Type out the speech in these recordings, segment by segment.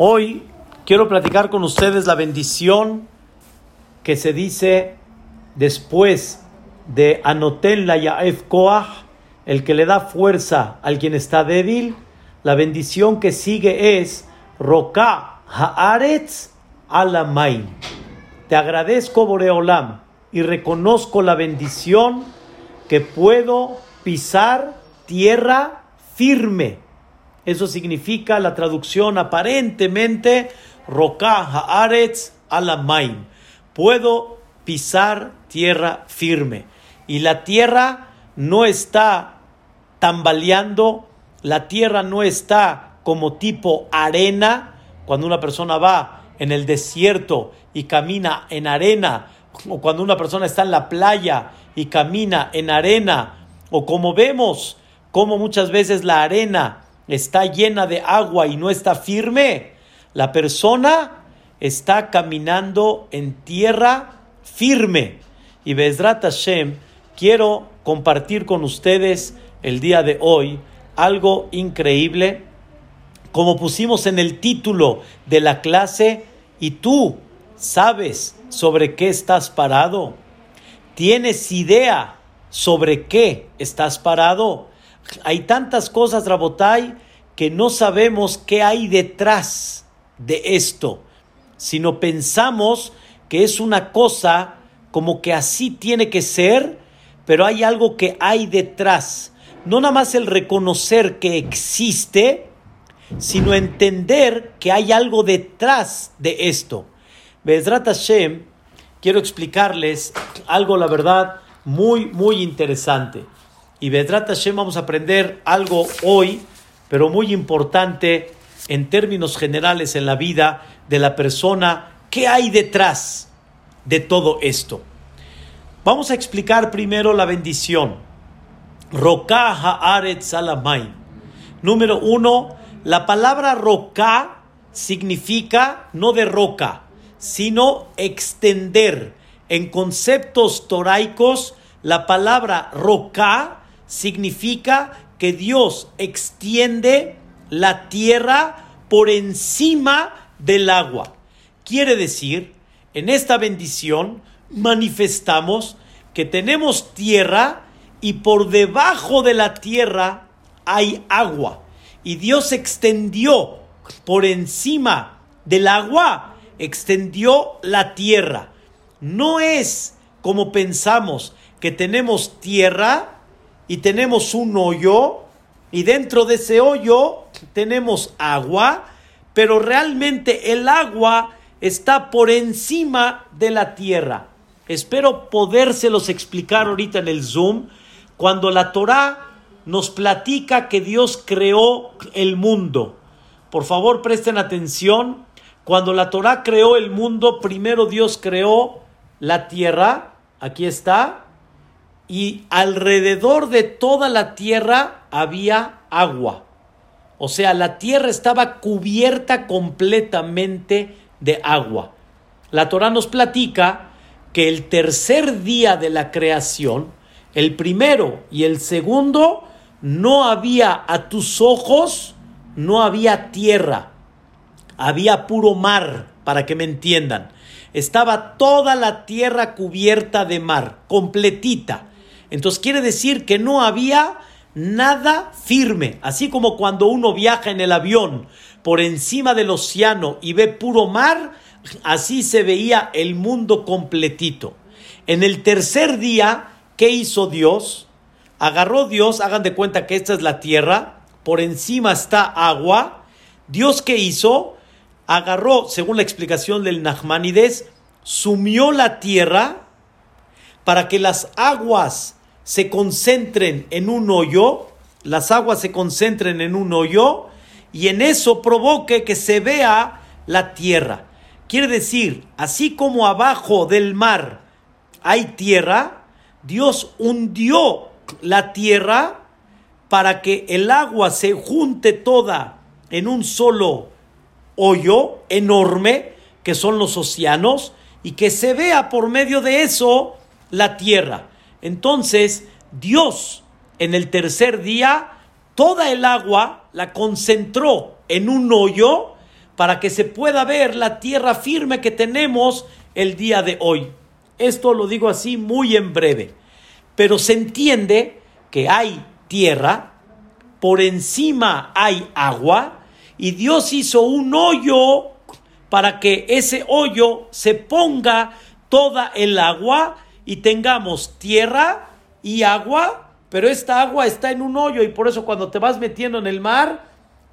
Hoy quiero platicar con ustedes la bendición que se dice después de Anotel la Yaef Koach, el que le da fuerza al quien está débil. La bendición que sigue es Roka Haaretz Alamain. Te agradezco, Boreolam, y reconozco la bendición que puedo pisar tierra firme eso significa la traducción aparentemente Roka Haaretz Alamain. Puedo pisar tierra firme. Y la tierra no está tambaleando, la tierra no está como tipo arena. Cuando una persona va en el desierto y camina en arena, o cuando una persona está en la playa y camina en arena, o como vemos, como muchas veces la arena está llena de agua y no está firme, la persona está caminando en tierra firme. Y Bezrat Hashem, quiero compartir con ustedes el día de hoy algo increíble. Como pusimos en el título de la clase, y tú sabes sobre qué estás parado. ¿Tienes idea sobre qué estás parado? Hay tantas cosas, Rabotai, que no sabemos qué hay detrás de esto, sino pensamos que es una cosa como que así tiene que ser, pero hay algo que hay detrás. No nada más el reconocer que existe, sino entender que hay algo detrás de esto. Bezrat Hashem, quiero explicarles algo, la verdad, muy, muy interesante. Y Bedrat Hashem vamos a aprender algo hoy, pero muy importante en términos generales en la vida de la persona. ¿Qué hay detrás de todo esto? Vamos a explicar primero la bendición. Roka haaret salamay. Número uno, la palabra roca significa no de roca, sino extender. En conceptos toraicos, la palabra roca significa que Dios extiende la tierra por encima del agua. Quiere decir, en esta bendición manifestamos que tenemos tierra y por debajo de la tierra hay agua. Y Dios extendió por encima del agua, extendió la tierra. No es como pensamos que tenemos tierra y tenemos un hoyo y dentro de ese hoyo tenemos agua, pero realmente el agua está por encima de la tierra. Espero podérselos explicar ahorita en el Zoom cuando la Torá nos platica que Dios creó el mundo. Por favor, presten atención. Cuando la Torá creó el mundo, primero Dios creó la tierra. Aquí está y alrededor de toda la tierra había agua. O sea, la tierra estaba cubierta completamente de agua. La Torah nos platica que el tercer día de la creación, el primero y el segundo, no había a tus ojos, no había tierra, había puro mar, para que me entiendan. Estaba toda la tierra cubierta de mar, completita. Entonces quiere decir que no había nada firme, así como cuando uno viaja en el avión por encima del océano y ve puro mar, así se veía el mundo completito. En el tercer día, ¿qué hizo Dios? Agarró Dios, hagan de cuenta que esta es la tierra, por encima está agua. Dios qué hizo? Agarró, según la explicación del Nachmanides, sumió la tierra para que las aguas se concentren en un hoyo, las aguas se concentren en un hoyo y en eso provoque que se vea la tierra. Quiere decir, así como abajo del mar hay tierra, Dios hundió la tierra para que el agua se junte toda en un solo hoyo enorme, que son los océanos, y que se vea por medio de eso la tierra. Entonces, Dios en el tercer día, toda el agua la concentró en un hoyo para que se pueda ver la tierra firme que tenemos el día de hoy. Esto lo digo así muy en breve, pero se entiende que hay tierra, por encima hay agua y Dios hizo un hoyo para que ese hoyo se ponga toda el agua y tengamos tierra y agua, pero esta agua está en un hoyo y por eso cuando te vas metiendo en el mar,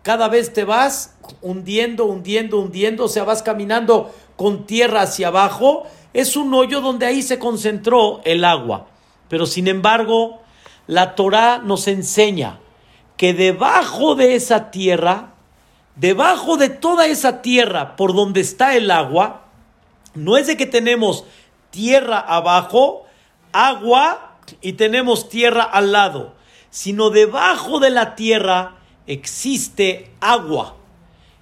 cada vez te vas hundiendo, hundiendo, hundiendo, o sea, vas caminando con tierra hacia abajo, es un hoyo donde ahí se concentró el agua. Pero sin embargo, la Torah nos enseña que debajo de esa tierra, debajo de toda esa tierra por donde está el agua, no es de que tenemos tierra abajo, agua y tenemos tierra al lado, sino debajo de la tierra existe agua.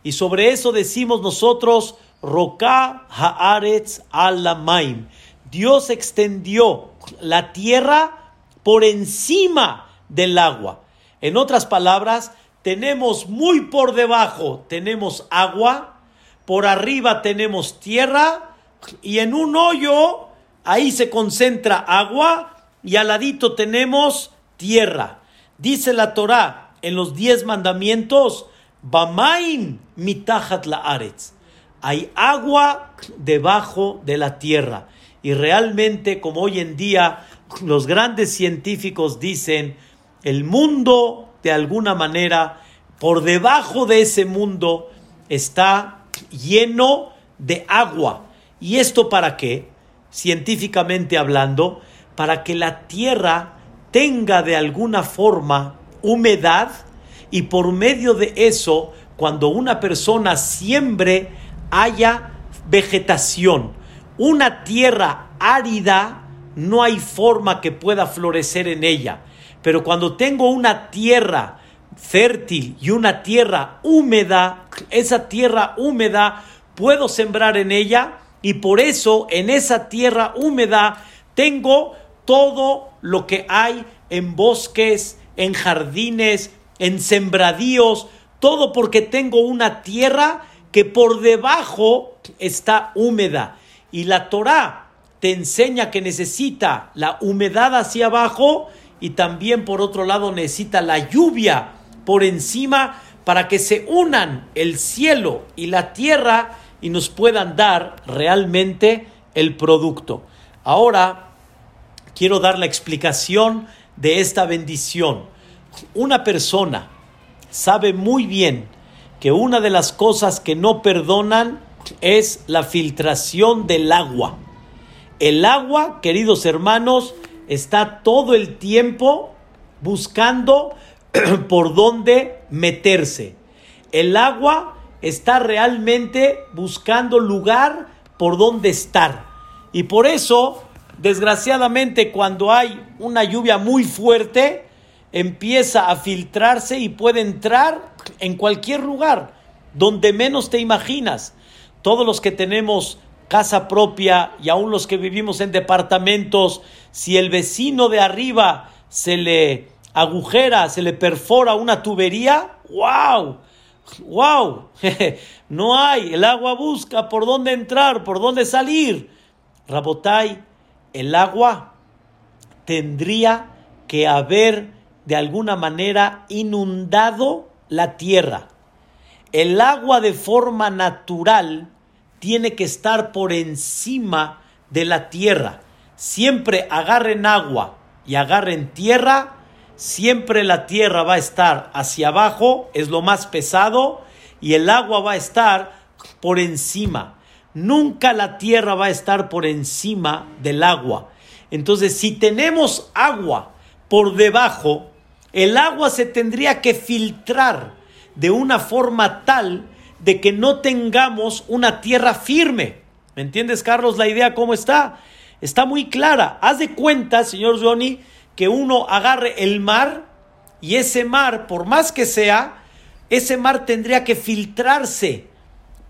Y sobre eso decimos nosotros, Roca Haaretz Alamaim. Dios extendió la tierra por encima del agua. En otras palabras, tenemos muy por debajo, tenemos agua, por arriba tenemos tierra y en un hoyo ahí se concentra agua y al ladito tenemos tierra. Dice la Torá en los diez mandamientos, Bamaim mitajat la aretz. Hay agua debajo de la tierra. Y realmente, como hoy en día los grandes científicos dicen, el mundo, de alguna manera, por debajo de ese mundo, está lleno de agua. ¿Y esto para qué? Científicamente hablando, para que la tierra tenga de alguna forma humedad y por medio de eso, cuando una persona siembre, haya vegetación. Una tierra árida no hay forma que pueda florecer en ella. Pero cuando tengo una tierra fértil y una tierra húmeda, esa tierra húmeda puedo sembrar en ella y por eso en esa tierra húmeda tengo todo lo que hay en bosques, en jardines, en sembradíos, todo porque tengo una tierra que por debajo está húmeda. Y la Torah te enseña que necesita la humedad hacia abajo y también por otro lado necesita la lluvia por encima para que se unan el cielo y la tierra y nos puedan dar realmente el producto. Ahora quiero dar la explicación de esta bendición. Una persona sabe muy bien que una de las cosas que no perdonan es la filtración del agua. El agua, queridos hermanos, está todo el tiempo buscando por dónde meterse. El agua está realmente buscando lugar por dónde estar. Y por eso, desgraciadamente, cuando hay una lluvia muy fuerte, empieza a filtrarse y puede entrar en cualquier lugar, donde menos te imaginas. Todos los que tenemos casa propia y aún los que vivimos en departamentos, si el vecino de arriba se le agujera, se le perfora una tubería, ¡wow! ¡Wow! no hay, el agua busca por dónde entrar, por dónde salir. Rabotai, el agua tendría que haber de alguna manera inundado la tierra. El agua de forma natural tiene que estar por encima de la tierra. Siempre agarren agua y agarren tierra, siempre la tierra va a estar hacia abajo, es lo más pesado, y el agua va a estar por encima. Nunca la tierra va a estar por encima del agua. Entonces, si tenemos agua por debajo, el agua se tendría que filtrar de una forma tal de que no tengamos una tierra firme. ¿Me entiendes, Carlos, la idea cómo está? Está muy clara. Haz de cuenta, señor Johnny, que uno agarre el mar y ese mar, por más que sea, ese mar tendría que filtrarse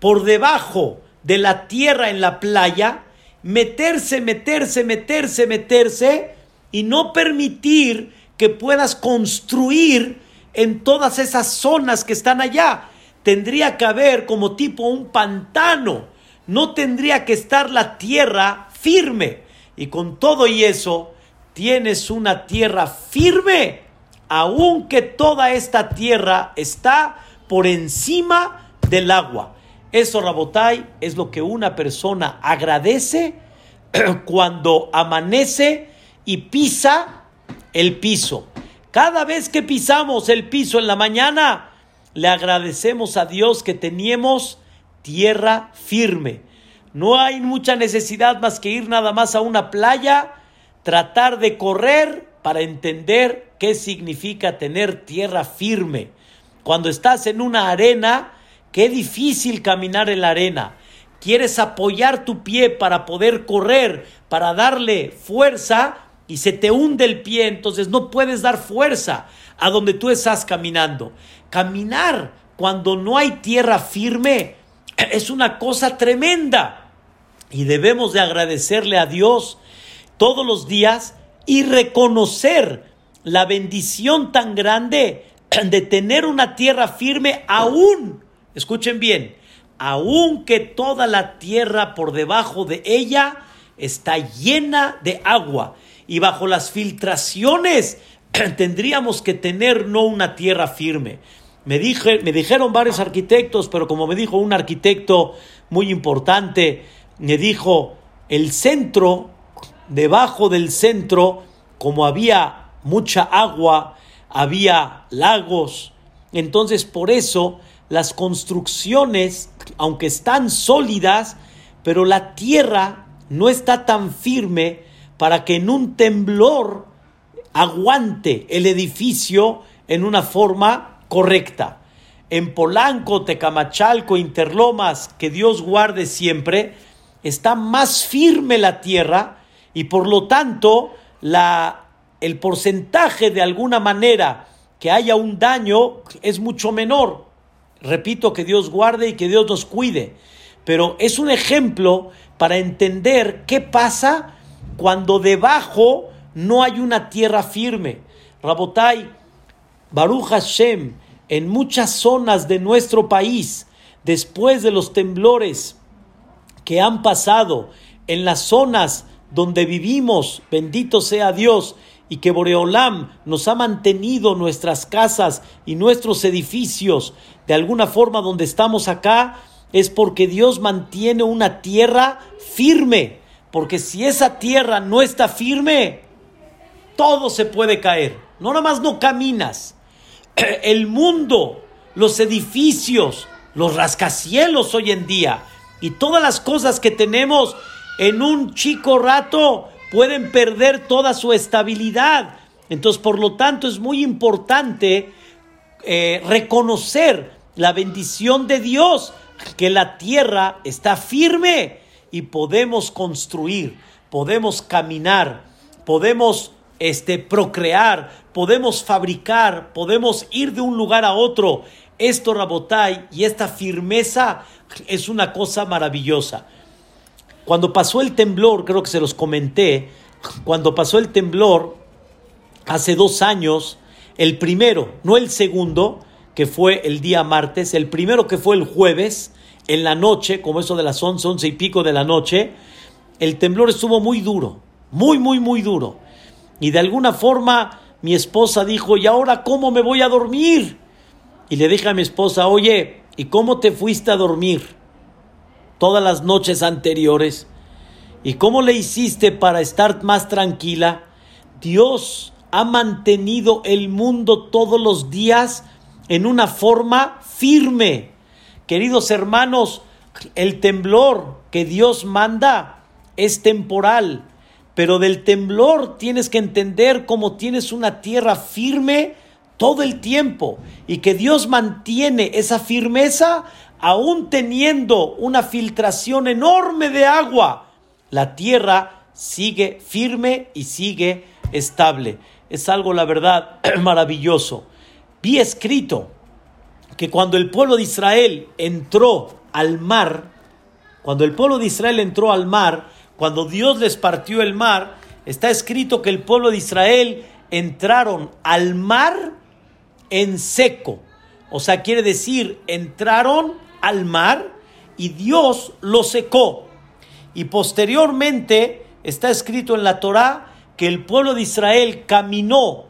por debajo de la tierra en la playa, meterse, meterse, meterse, meterse y no permitir que puedas construir en todas esas zonas que están allá tendría que haber como tipo un pantano, no tendría que estar la tierra firme. Y con todo y eso, tienes una tierra firme, aunque toda esta tierra está por encima del agua. Eso, Rabotai, es lo que una persona agradece cuando amanece y pisa el piso. Cada vez que pisamos el piso en la mañana, le agradecemos a Dios que teníamos tierra firme. No hay mucha necesidad más que ir nada más a una playa, tratar de correr para entender qué significa tener tierra firme. Cuando estás en una arena, qué difícil caminar en la arena. Quieres apoyar tu pie para poder correr, para darle fuerza y se te hunde el pie, entonces no puedes dar fuerza a donde tú estás caminando. Caminar cuando no hay tierra firme es una cosa tremenda y debemos de agradecerle a Dios todos los días y reconocer la bendición tan grande de tener una tierra firme aún, escuchen bien, aún que toda la tierra por debajo de ella está llena de agua y bajo las filtraciones tendríamos que tener no una tierra firme. Me, dije, me dijeron varios arquitectos, pero como me dijo un arquitecto muy importante, me dijo, el centro, debajo del centro, como había mucha agua, había lagos, entonces por eso las construcciones, aunque están sólidas, pero la tierra no está tan firme para que en un temblor aguante el edificio en una forma correcta. En Polanco, Tecamachalco, Interlomas, que Dios guarde siempre, está más firme la tierra y por lo tanto la, el porcentaje de alguna manera que haya un daño es mucho menor. Repito que Dios guarde y que Dios nos cuide, pero es un ejemplo para entender qué pasa cuando debajo no hay una tierra firme. Rabotai, Baruch Hashem, en muchas zonas de nuestro país, después de los temblores que han pasado en las zonas donde vivimos, bendito sea Dios, y que Boreolam nos ha mantenido nuestras casas y nuestros edificios de alguna forma donde estamos acá, es porque Dios mantiene una tierra firme. Porque si esa tierra no está firme, todo se puede caer. No nada más no caminas. El mundo, los edificios, los rascacielos hoy en día y todas las cosas que tenemos en un chico rato pueden perder toda su estabilidad. Entonces, por lo tanto, es muy importante eh, reconocer la bendición de Dios, que la tierra está firme y podemos construir, podemos caminar, podemos este, procrear, podemos fabricar, podemos ir de un lugar a otro. Esto, Rabotai, y esta firmeza es una cosa maravillosa. Cuando pasó el temblor, creo que se los comenté, cuando pasó el temblor hace dos años, el primero, no el segundo, que fue el día martes, el primero que fue el jueves, en la noche, como eso de las once, once y pico de la noche, el temblor estuvo muy duro, muy, muy, muy duro. Y de alguna forma mi esposa dijo, ¿y ahora cómo me voy a dormir? Y le dije a mi esposa, oye, ¿y cómo te fuiste a dormir todas las noches anteriores? ¿Y cómo le hiciste para estar más tranquila? Dios ha mantenido el mundo todos los días en una forma firme. Queridos hermanos, el temblor que Dios manda es temporal pero del temblor tienes que entender cómo tienes una tierra firme todo el tiempo y que Dios mantiene esa firmeza aún teniendo una filtración enorme de agua. La tierra sigue firme y sigue estable. Es algo, la verdad, maravilloso. Vi escrito que cuando el pueblo de Israel entró al mar, cuando el pueblo de Israel entró al mar, cuando Dios les partió el mar, está escrito que el pueblo de Israel entraron al mar en seco. O sea, quiere decir, entraron al mar y Dios lo secó. Y posteriormente está escrito en la Torá que el pueblo de Israel caminó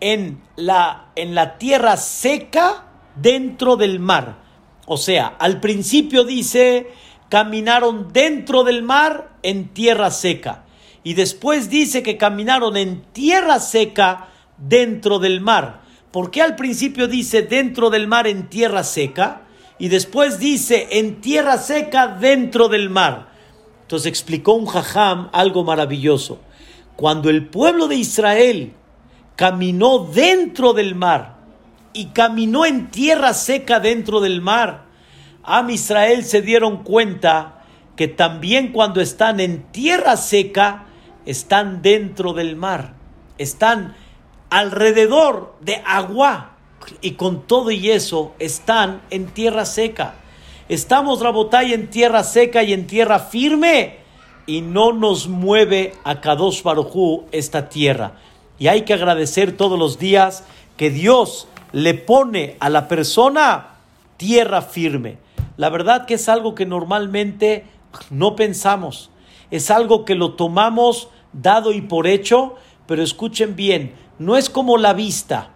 en la, en la tierra seca dentro del mar. O sea, al principio dice, caminaron dentro del mar en tierra seca. Y después dice que caminaron en tierra seca dentro del mar. ¿Por qué al principio dice dentro del mar en tierra seca? Y después dice en tierra seca dentro del mar. Entonces explicó un jajam algo maravilloso. Cuando el pueblo de Israel caminó dentro del mar y caminó en tierra seca dentro del mar, Am Israel se dieron cuenta que también cuando están en tierra seca, están dentro del mar, están alrededor de agua y con todo y eso están en tierra seca. Estamos, Rabotay, en tierra seca y en tierra firme y no nos mueve a Kadosh Barujú esta tierra. Y hay que agradecer todos los días que Dios le pone a la persona tierra firme. La verdad que es algo que normalmente no pensamos. Es algo que lo tomamos dado y por hecho, pero escuchen bien, no es como la vista,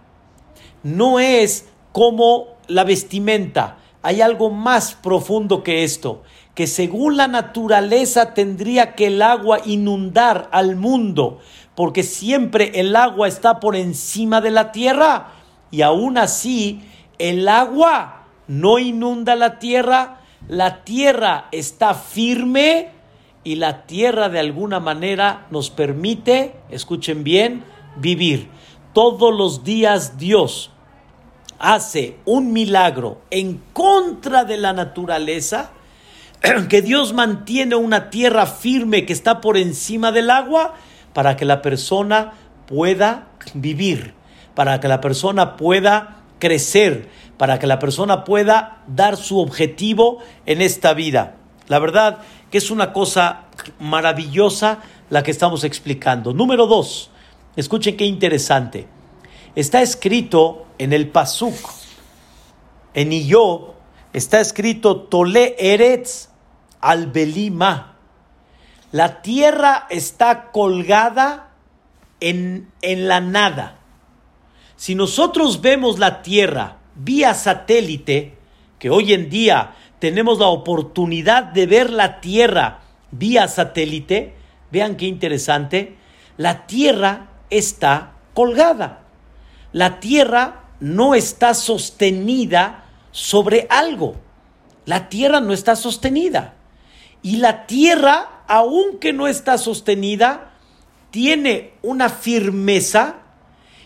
no es como la vestimenta. Hay algo más profundo que esto, que según la naturaleza tendría que el agua inundar al mundo, porque siempre el agua está por encima de la tierra y aún así el agua no inunda la tierra, la tierra está firme y la tierra de alguna manera nos permite, escuchen bien, vivir. Todos los días Dios hace un milagro en contra de la naturaleza, que Dios mantiene una tierra firme que está por encima del agua para que la persona pueda vivir, para que la persona pueda crecer, para que la persona pueda dar su objetivo en esta vida. La verdad que es una cosa maravillosa la que estamos explicando. Número dos, escuchen qué interesante. Está escrito en el Pasuk, en Iyob, está escrito Tole Eretz al Belima. La tierra está colgada en, en la nada. Si nosotros vemos la tierra vía satélite, que hoy en día tenemos la oportunidad de ver la tierra vía satélite, vean qué interesante, la tierra está colgada. La tierra no está sostenida sobre algo. La tierra no está sostenida. Y la tierra, aunque no está sostenida, tiene una firmeza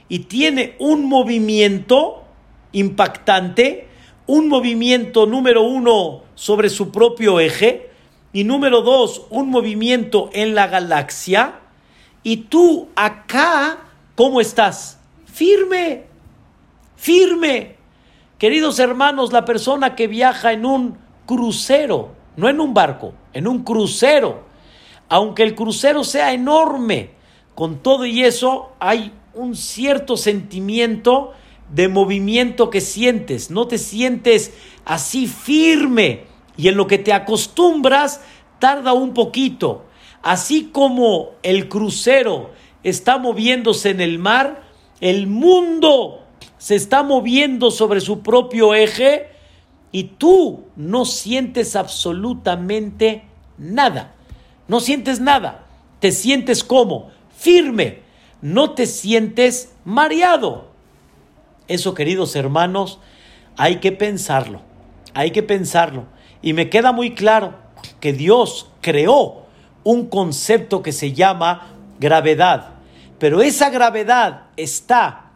y tiene un movimiento impactante, un movimiento número uno sobre su propio eje y número dos, un movimiento en la galaxia. Y tú acá, ¿cómo estás? firme, firme. Queridos hermanos, la persona que viaja en un crucero, no en un barco, en un crucero, aunque el crucero sea enorme, con todo y eso hay un cierto sentimiento de movimiento que sientes, no te sientes así firme y en lo que te acostumbras tarda un poquito. Así como el crucero está moviéndose en el mar, el mundo se está moviendo sobre su propio eje y tú no sientes absolutamente nada. No sientes nada. Te sientes como firme. No te sientes mareado. Eso, queridos hermanos, hay que pensarlo. Hay que pensarlo. Y me queda muy claro que Dios creó un concepto que se llama gravedad. Pero esa gravedad está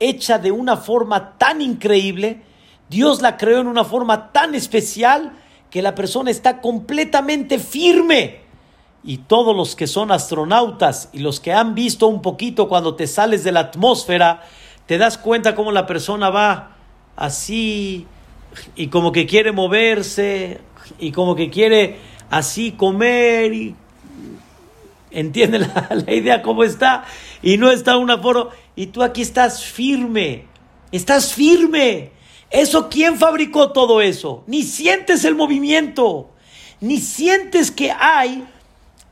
hecha de una forma tan increíble, Dios la creó en una forma tan especial que la persona está completamente firme. Y todos los que son astronautas y los que han visto un poquito cuando te sales de la atmósfera, te das cuenta cómo la persona va así y como que quiere moverse y como que quiere así comer y entiende la, idea cómo está y no está un aforo y tú aquí estás firme, estás firme, ¿Eso quién fabricó todo eso? Ni sientes el movimiento, ni sientes que hay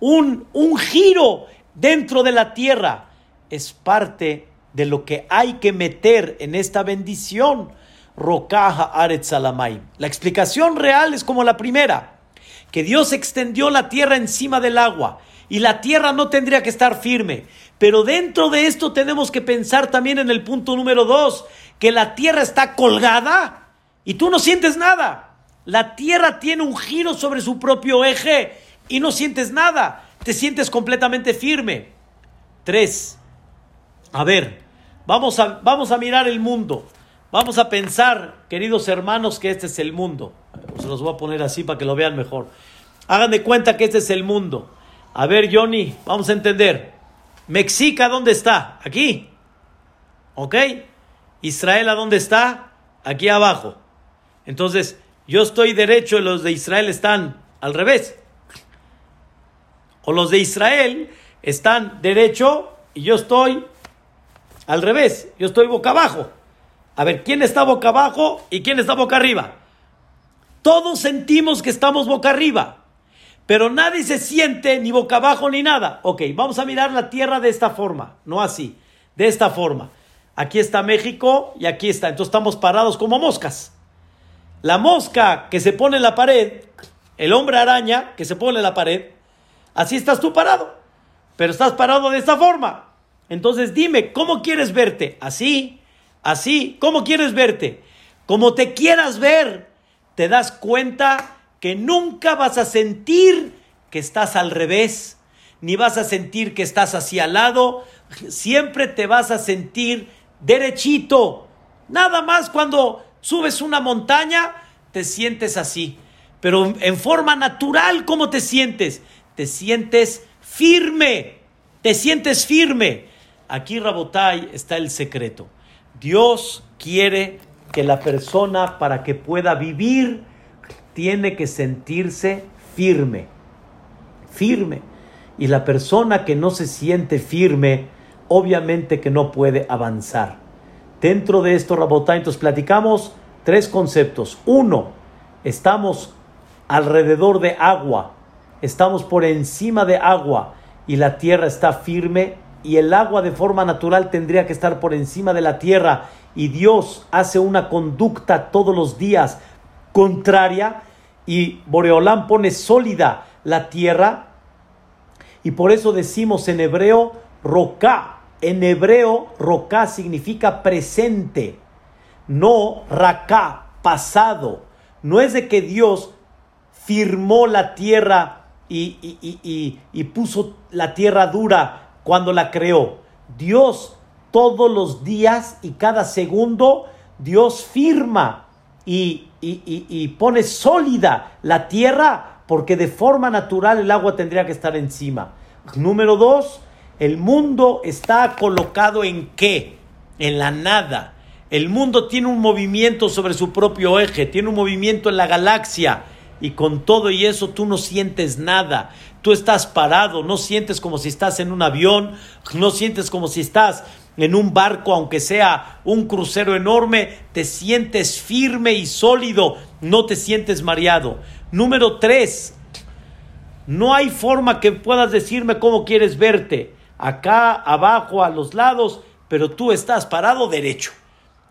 un, un giro dentro de la tierra. Es parte de lo que hay que meter en esta bendición. Rocaja Aretzalamay. La explicación real es como la primera, que Dios extendió la tierra encima del agua y la tierra no tendría que estar firme. Pero dentro de esto tenemos que pensar también en el punto número dos, que la tierra está colgada y tú no sientes nada. La tierra tiene un giro sobre su propio eje y no sientes nada. Te sientes completamente firme. Tres. A ver, vamos a, vamos a mirar el mundo. Vamos a pensar, queridos hermanos, que este es el mundo. Se los voy a poner así para que lo vean mejor. Hagan de cuenta que este es el mundo. A ver, Johnny, vamos a entender. Mexica, ¿dónde está? Aquí. ¿Ok? Israel, ¿a dónde está? Aquí abajo. Entonces, yo estoy derecho y los de Israel están al revés. O los de Israel están derecho y yo estoy al revés. Yo estoy boca abajo. A ver, ¿quién está boca abajo y quién está boca arriba? Todos sentimos que estamos boca arriba. Pero nadie se siente ni boca abajo ni nada. Ok, vamos a mirar la tierra de esta forma, no así, de esta forma. Aquí está México y aquí está. Entonces estamos parados como moscas. La mosca que se pone en la pared, el hombre araña que se pone en la pared, así estás tú parado. Pero estás parado de esta forma. Entonces dime, ¿cómo quieres verte? Así, así, ¿cómo quieres verte? Como te quieras ver, te das cuenta que nunca vas a sentir que estás al revés, ni vas a sentir que estás hacia al lado, siempre te vas a sentir derechito. Nada más cuando subes una montaña, te sientes así. Pero en forma natural, ¿cómo te sientes? Te sientes firme, te sientes firme. Aquí, Rabotai, está el secreto. Dios quiere que la persona, para que pueda vivir, tiene que sentirse firme, firme. Y la persona que no se siente firme, obviamente que no puede avanzar. Dentro de esto, Rabotá, platicamos tres conceptos. Uno, estamos alrededor de agua, estamos por encima de agua y la tierra está firme y el agua de forma natural tendría que estar por encima de la tierra y Dios hace una conducta todos los días contraria y Boreolán pone sólida la tierra y por eso decimos en hebreo roca. En hebreo roca significa presente, no raká, pasado. No es de que Dios firmó la tierra y, y, y, puso la tierra dura cuando la creó. Dios todos los días y cada segundo, Dios firma y, pone sólida la tierra porque de forma natural el agua tendría que estar encima. Número dos, el mundo está colocado en qué? En la nada. El mundo tiene un movimiento sobre su propio eje, tiene un movimiento en la galaxia y con todo y eso tú no sientes nada. Tú estás parado, no sientes como si estás en un avión, no sientes como si estás en un barco, aunque sea un crucero enorme, te sientes firme y sólido, no te sientes mareado. Número tres, no hay forma que puedas decirme cómo quieres verte, acá, abajo, a los lados, pero tú estás parado derecho.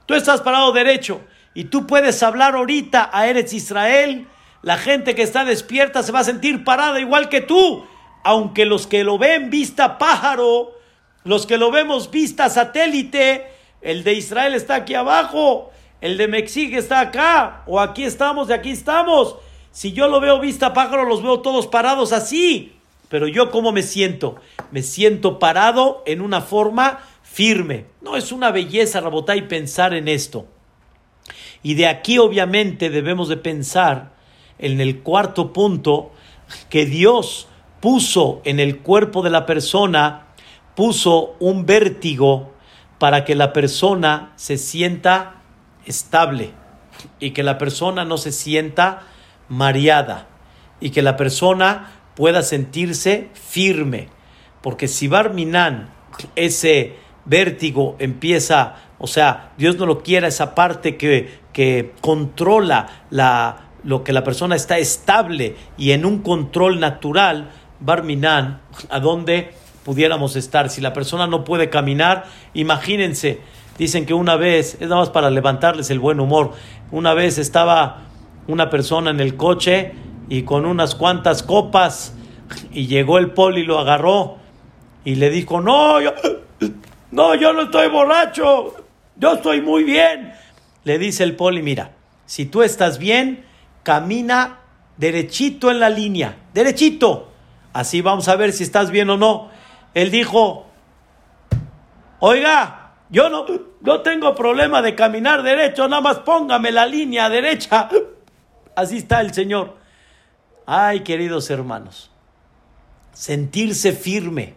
Tú estás parado derecho y tú puedes hablar ahorita a Eretz Israel. La gente que está despierta se va a sentir parada igual que tú, aunque los que lo ven vista pájaro, los que lo vemos vista satélite, el de Israel está aquí abajo, el de México está acá, o aquí estamos, de aquí estamos. Si yo lo veo vista pájaro, los veo todos parados así. Pero yo cómo me siento? Me siento parado en una forma firme. No es una belleza, y pensar en esto. Y de aquí obviamente debemos de pensar en el cuarto punto que Dios puso en el cuerpo de la persona puso un vértigo para que la persona se sienta estable y que la persona no se sienta mareada y que la persona pueda sentirse firme. Porque si Barminan, ese vértigo empieza O sea, Dios no lo quiere esa parte que, que controla la, lo que la persona está estable y en un control natural, Barminan, a donde pudiéramos estar. Si la persona no puede caminar, imagínense, dicen que una vez, es nada más para levantarles el buen humor, una vez estaba una persona en el coche y con unas cuantas copas y llegó el poli y lo agarró y le dijo, no, yo, no, yo no estoy borracho, yo estoy muy bien. Le dice el poli, mira, si tú estás bien, camina derechito en la línea, derechito. Así vamos a ver si estás bien o no. Él dijo, oiga, yo no, no tengo problema de caminar derecho, nada más póngame la línea derecha. Así está el Señor. Ay, queridos hermanos, sentirse firme,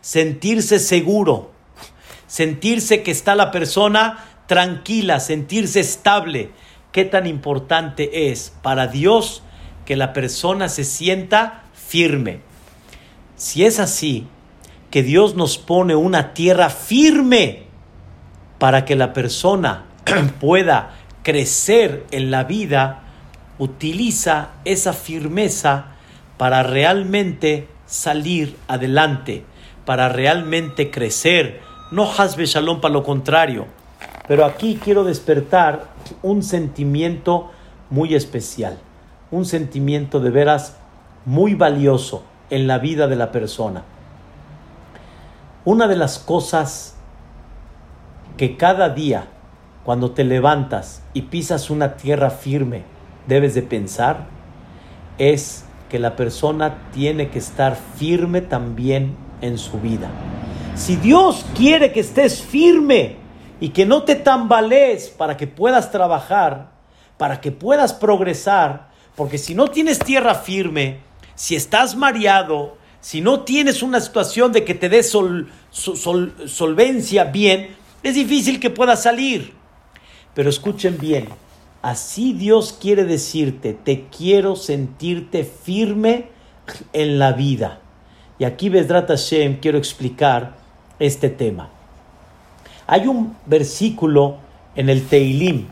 sentirse seguro, sentirse que está la persona tranquila, sentirse estable. Qué tan importante es para Dios que la persona se sienta firme. Si es así, que Dios nos pone una tierra firme para que la persona pueda crecer en la vida, utiliza esa firmeza para realmente salir adelante, para realmente crecer. No hasbe shalom para lo contrario. Pero aquí quiero despertar un sentimiento muy especial, un sentimiento de veras muy valioso en la vida de la persona. Una de las cosas que cada día, cuando te levantas y pisas una tierra firme, debes de pensar, es que la persona tiene que estar firme también en su vida. Si Dios quiere que estés firme y que no te tambalees para que puedas trabajar, para que puedas progresar, porque si no tienes tierra firme, si estás mareado, si no tienes una situación de que te dé solvencia bien, es difícil que puedas salir. Pero escuchen bien, así Dios quiere decirte, te quiero sentirte firme en la vida. Y aquí, Besdrat Hashem, quiero explicar este tema. Hay un versículo en el Teilim,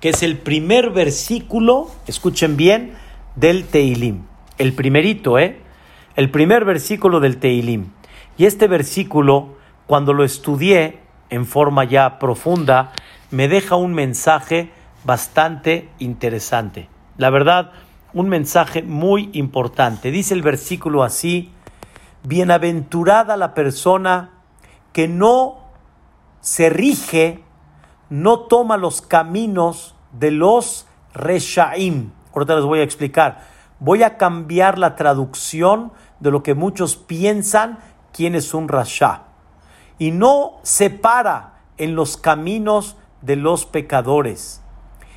que es el primer versículo, escuchen bien, del Teilim. El primerito, ¿eh? El primer versículo del Teilim. Y este versículo, cuando lo estudié en forma ya profunda, me deja un mensaje bastante interesante. La verdad, un mensaje muy importante. Dice el versículo así, bienaventurada la persona que no se rige, no toma los caminos de los reshaim. Ahorita les voy a explicar. Voy a cambiar la traducción de lo que muchos piensan quién es un rasha. Y no se para en los caminos de los pecadores.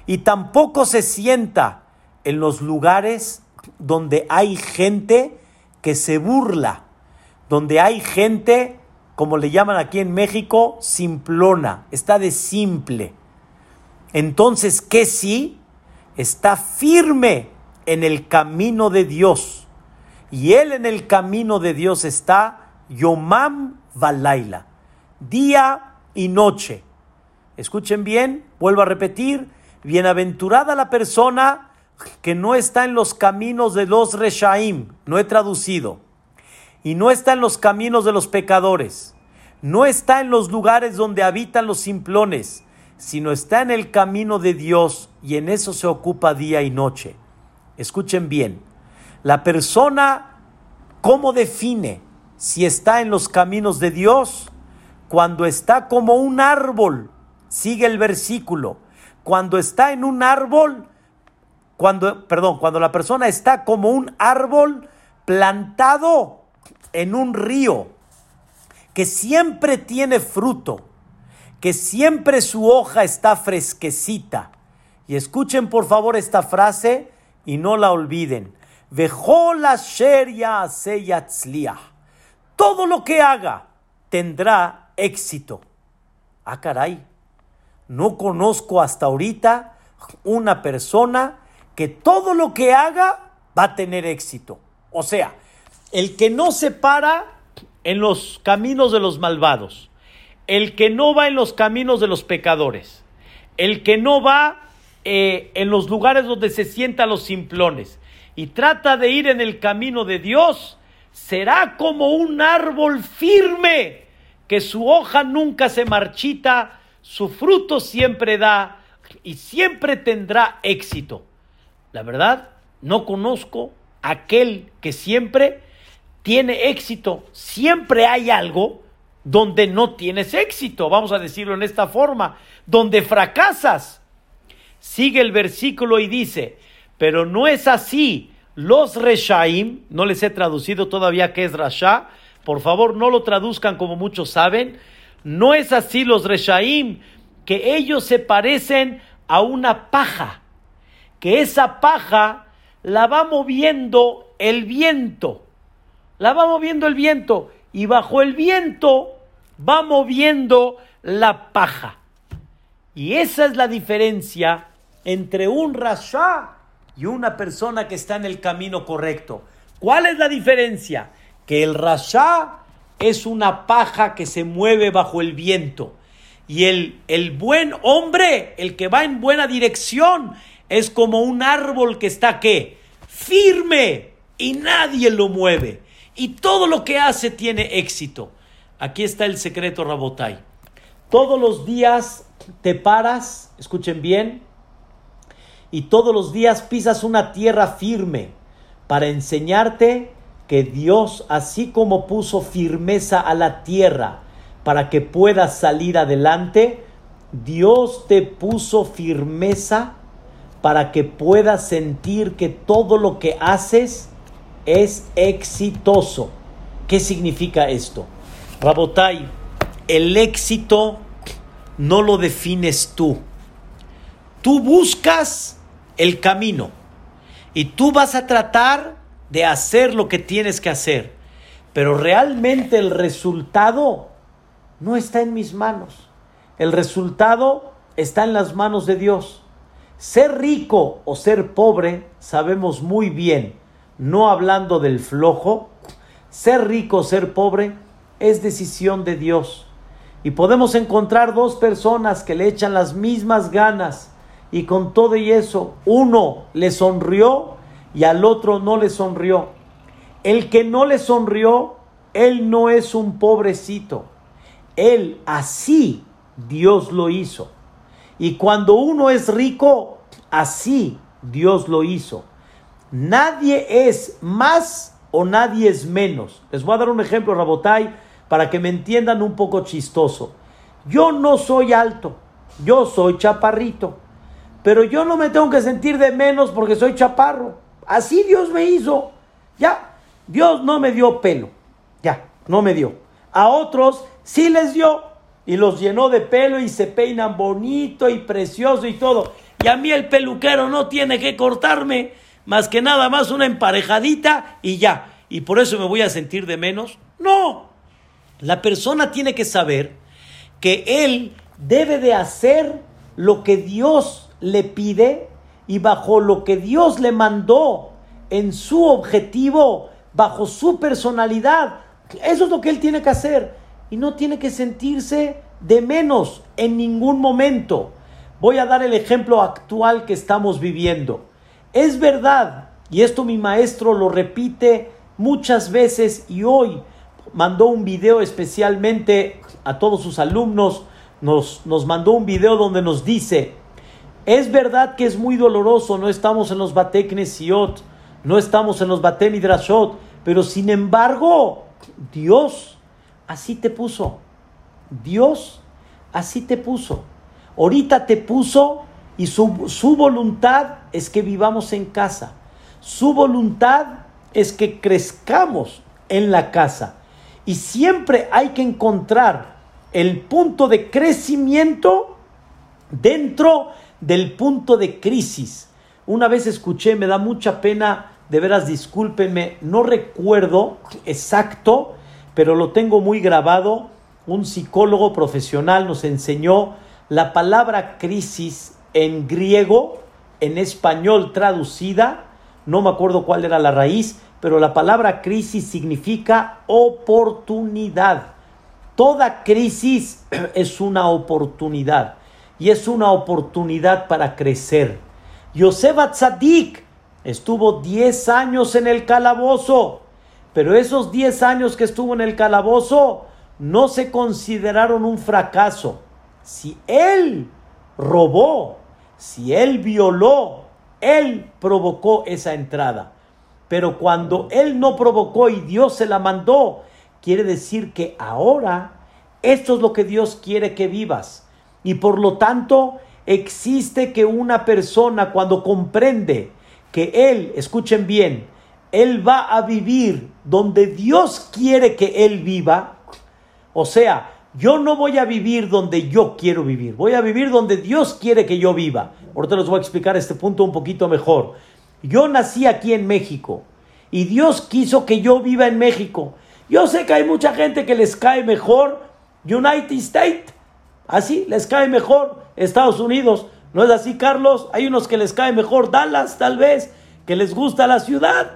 Y tampoco se sienta en los lugares donde hay gente que se burla, donde hay gente, como le llaman aquí en México, simplona, está de simple. Entonces, ¿qué sí? Está firme en el camino de Dios y él en el camino de Dios está Yomam Valaila, día y noche. Escuchen bien, vuelvo a repetir, bienaventurada la persona que no está en los caminos de los Reshaim, no he traducido, y no está en los caminos de los pecadores, no está en los lugares donde habitan los simplones, sino está en el camino de Dios y en eso se ocupa día y noche. Escuchen bien, la persona, ¿cómo define si está en los caminos de Dios? Cuando está como un árbol, sigue el versículo, cuando está en un árbol, cuando, perdón, cuando la persona está como un árbol plantado en un río, que siempre tiene fruto, que siempre su hoja está fresquecita. Y escuchen por favor esta frase y no la olviden. Todo lo que haga tendrá éxito. Ah, caray. No conozco hasta ahorita una persona que todo lo que haga va a tener éxito. O sea, el que no se para en los caminos de los malvados, el que no va en los caminos de los pecadores, el que no va eh, en los lugares donde se sientan los simplones y trata de ir en el camino de Dios, será como un árbol firme, que su hoja nunca se marchita, su fruto siempre da y siempre tendrá éxito. La verdad, no conozco aquel que siempre tiene éxito. Siempre hay algo donde no tienes éxito, vamos a decirlo en esta forma, donde fracasas. Sigue el versículo y dice, pero no es así. Los Reshaim, no les he traducido todavía qué es Rasha, por favor no lo traduzcan como muchos saben, no es así los Reshaim, que ellos se parecen a una paja, que esa paja la va moviendo el viento, la va moviendo el viento y bajo el viento va moviendo la paja. Y esa es la diferencia entre un rasha y una persona que está en el camino correcto. ¿Cuál es la diferencia? Que el rasha es una paja que se mueve bajo el viento. Y el, el buen hombre, el que va en buena dirección, es como un árbol que está ¿qué? firme y nadie lo mueve. Y todo lo que hace tiene éxito. Aquí está el secreto, Rabotai. Todos los días te paras, escuchen bien, y todos los días pisas una tierra firme para enseñarte que Dios, así como puso firmeza a la tierra para que puedas salir adelante, Dios te puso firmeza para que puedas sentir que todo lo que haces es exitoso. ¿Qué significa esto? Rabotai, el éxito no lo defines tú. Tú buscas el camino y tú vas a tratar de hacer lo que tienes que hacer. Pero realmente el resultado no está en mis manos. El resultado está en las manos de Dios. Ser rico o ser pobre, sabemos muy bien, no hablando del flojo, ser rico o ser pobre, es decisión de Dios. Y podemos encontrar dos personas que le echan las mismas ganas y con todo y eso uno le sonrió y al otro no le sonrió. El que no le sonrió, él no es un pobrecito. Él así Dios lo hizo. Y cuando uno es rico, así Dios lo hizo. Nadie es más o nadie es menos. Les voy a dar un ejemplo, Rabotai para que me entiendan un poco chistoso. Yo no soy alto, yo soy chaparrito, pero yo no me tengo que sentir de menos porque soy chaparro. Así Dios me hizo. Ya, Dios no me dio pelo, ya, no me dio. A otros sí les dio y los llenó de pelo y se peinan bonito y precioso y todo. Y a mí el peluquero no tiene que cortarme más que nada más una emparejadita y ya. Y por eso me voy a sentir de menos. No, la persona tiene que saber que él debe de hacer lo que Dios le pide y bajo lo que Dios le mandó en su objetivo, bajo su personalidad. Eso es lo que él tiene que hacer y no tiene que sentirse de menos en ningún momento. Voy a dar el ejemplo actual que estamos viviendo. Es verdad, y esto mi maestro lo repite muchas veces y hoy mandó un video especialmente a todos sus alumnos, nos, nos mandó un video donde nos dice, es verdad que es muy doloroso, no estamos en los Bateknesiot, no estamos en los Batemidrashot, pero sin embargo, Dios así te puso. Dios así te puso. Ahorita te puso y su, su voluntad es que vivamos en casa. Su voluntad es que crezcamos en la casa. Y siempre hay que encontrar el punto de crecimiento dentro del punto de crisis. Una vez escuché, me da mucha pena, de veras discúlpenme, no recuerdo exacto, pero lo tengo muy grabado. Un psicólogo profesional nos enseñó la palabra crisis en griego, en español traducida, no me acuerdo cuál era la raíz, pero la palabra crisis significa oportunidad. Toda crisis es una oportunidad y es una oportunidad para crecer. Yosef Atzadik estuvo 10 años en el calabozo, pero esos 10 años que estuvo en el calabozo no se consideraron un fracaso. Si él robó, si él violó, él provocó esa entrada. Pero cuando él no provocó y Dios se la mandó, quiere decir que ahora esto es lo que Dios quiere que vivas. Y por lo tanto, existe que una persona cuando comprende que él, escuchen bien, él va a vivir donde Dios quiere que él viva, o sea, yo no voy a vivir donde yo quiero vivir, voy a vivir donde Dios quiere que yo viva. Ahorita les voy a explicar este punto un poquito mejor. Yo nací aquí en México y Dios quiso que yo viva en México. Yo sé que hay mucha gente que les cae mejor United States, así les cae mejor Estados Unidos. ¿No es así, Carlos? Hay unos que les cae mejor Dallas, tal vez, que les gusta la ciudad,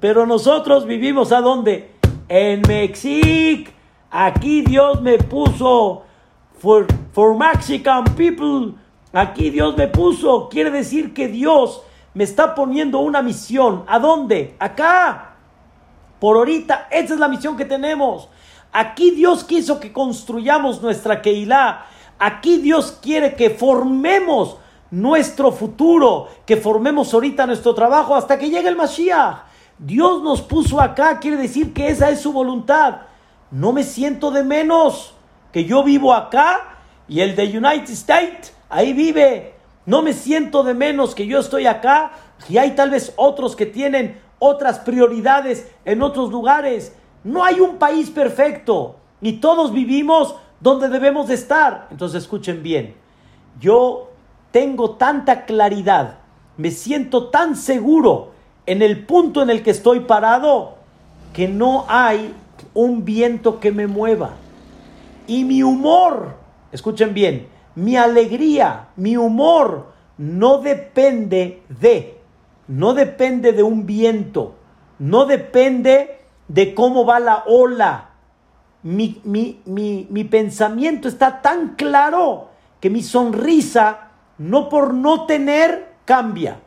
pero nosotros vivimos a dónde? En México. Aquí Dios me puso for, for Mexican people. Aquí Dios me puso. Quiere decir que Dios me está poniendo una misión. ¿A dónde? Acá. Por ahorita, esa es la misión que tenemos. Aquí Dios quiso que construyamos nuestra Keilah. Aquí Dios quiere que formemos nuestro futuro, que formemos ahorita nuestro trabajo hasta que llegue el Mashiach. Dios nos puso acá, quiere decir que esa es su voluntad no me siento de menos que yo vivo acá y el de United States ahí vive. No me siento de menos que yo estoy acá y hay tal vez otros que tienen otras prioridades en otros lugares. No hay un país perfecto y todos vivimos donde debemos de estar. Entonces escuchen bien, yo tengo tanta claridad, me siento tan seguro en el punto en el que estoy parado que no hay un viento que me mueva. Y mi humor, escuchen bien, mi alegría, mi humor no depende de, no depende de un viento, no depende de cómo va la ola. Mi, mi, mi pensamiento está tan claro que mi sonrisa, no por no tener, cambia.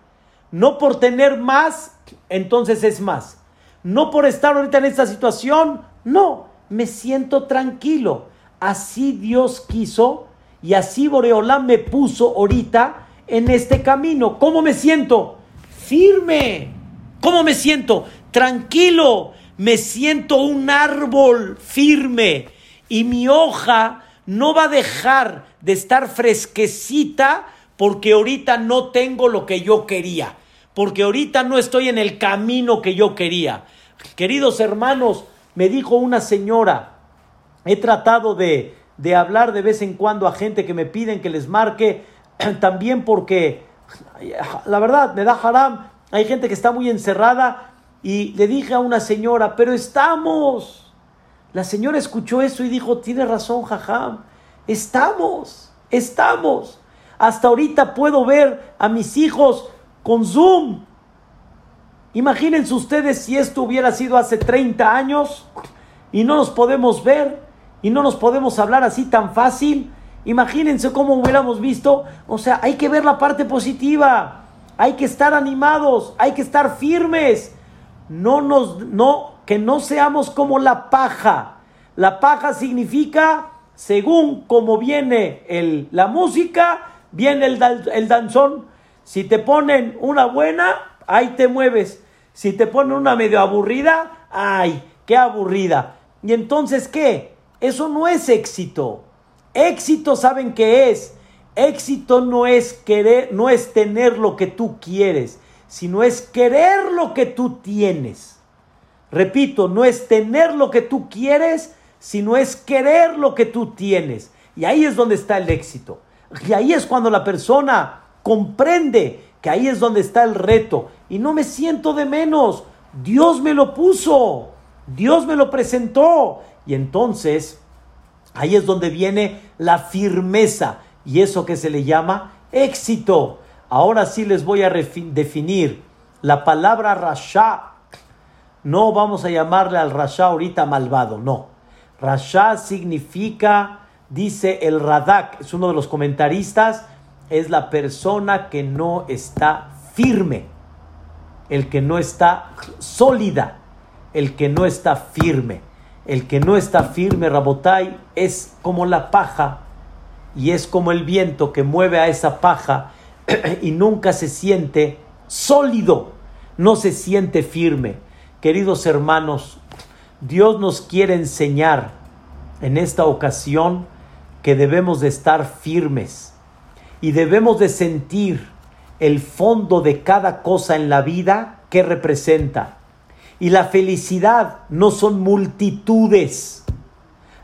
No por tener más, entonces es más. No por estar ahorita en esta situación, no, me siento tranquilo. Así Dios quiso y así Boreolán me puso ahorita en este camino. ¿Cómo me siento? Firme. ¿Cómo me siento? Tranquilo. Me siento un árbol firme y mi hoja no va a dejar de estar fresquecita porque ahorita no tengo lo que yo quería, porque ahorita no estoy en el camino que yo quería. Queridos hermanos, me dijo una señora, he tratado de, hablar de vez en cuando a gente que me piden que les marque, también porque, la verdad, me da haram, hay gente que está muy encerrada y le dije a una señora, pero estamos. La señora escuchó eso y dijo, tiene razón, jajam, estamos, estamos. Hasta ahorita puedo ver a mis hijos con Zoom. Imagínense ustedes si esto hubiera sido hace 30 años y no nos podemos ver y no nos podemos hablar así tan fácil. Imagínense cómo hubiéramos visto. O sea, hay que ver la parte positiva. Hay que estar animados, hay que estar firmes. No nos no que no seamos como la paja. La paja significa según como viene el, la música, viene el, el danzón. Si te ponen una buena, ahí te mueves. Si te ponen una medio aburrida, ay, qué aburrida. Y entonces, ¿qué? Eso no es éxito. Éxito, ¿saben qué es? Éxito no es querer, no es tener lo que tú quieres, sino es querer lo que tú tienes. Repito, no es tener lo que tú quieres, sino es querer lo que tú tienes. Y ahí es donde está el éxito. Y ahí es cuando la persona comprende que ahí es donde está el reto. Y no me siento de menos. Dios me lo puso. Dios me lo presentó. Y entonces, ahí es donde viene la firmeza. Y eso que se le llama éxito. Ahora sí les voy a definir la palabra rasha. No vamos a llamarle al rasha ahorita malvado, no. Rasha significa, dice el Radak, es uno de los comentaristas, es la persona que no está firme, el que no está sólida, el que no está firme. El que no está firme, Rabotai, es como la paja y es como el viento que mueve a esa paja y nunca se siente sólido, no se siente firme. Queridos hermanos, Dios nos quiere enseñar en esta ocasión que debemos de estar firmes y debemos de sentir el fondo de cada cosa en la vida que representa. Y la felicidad no son multitudes.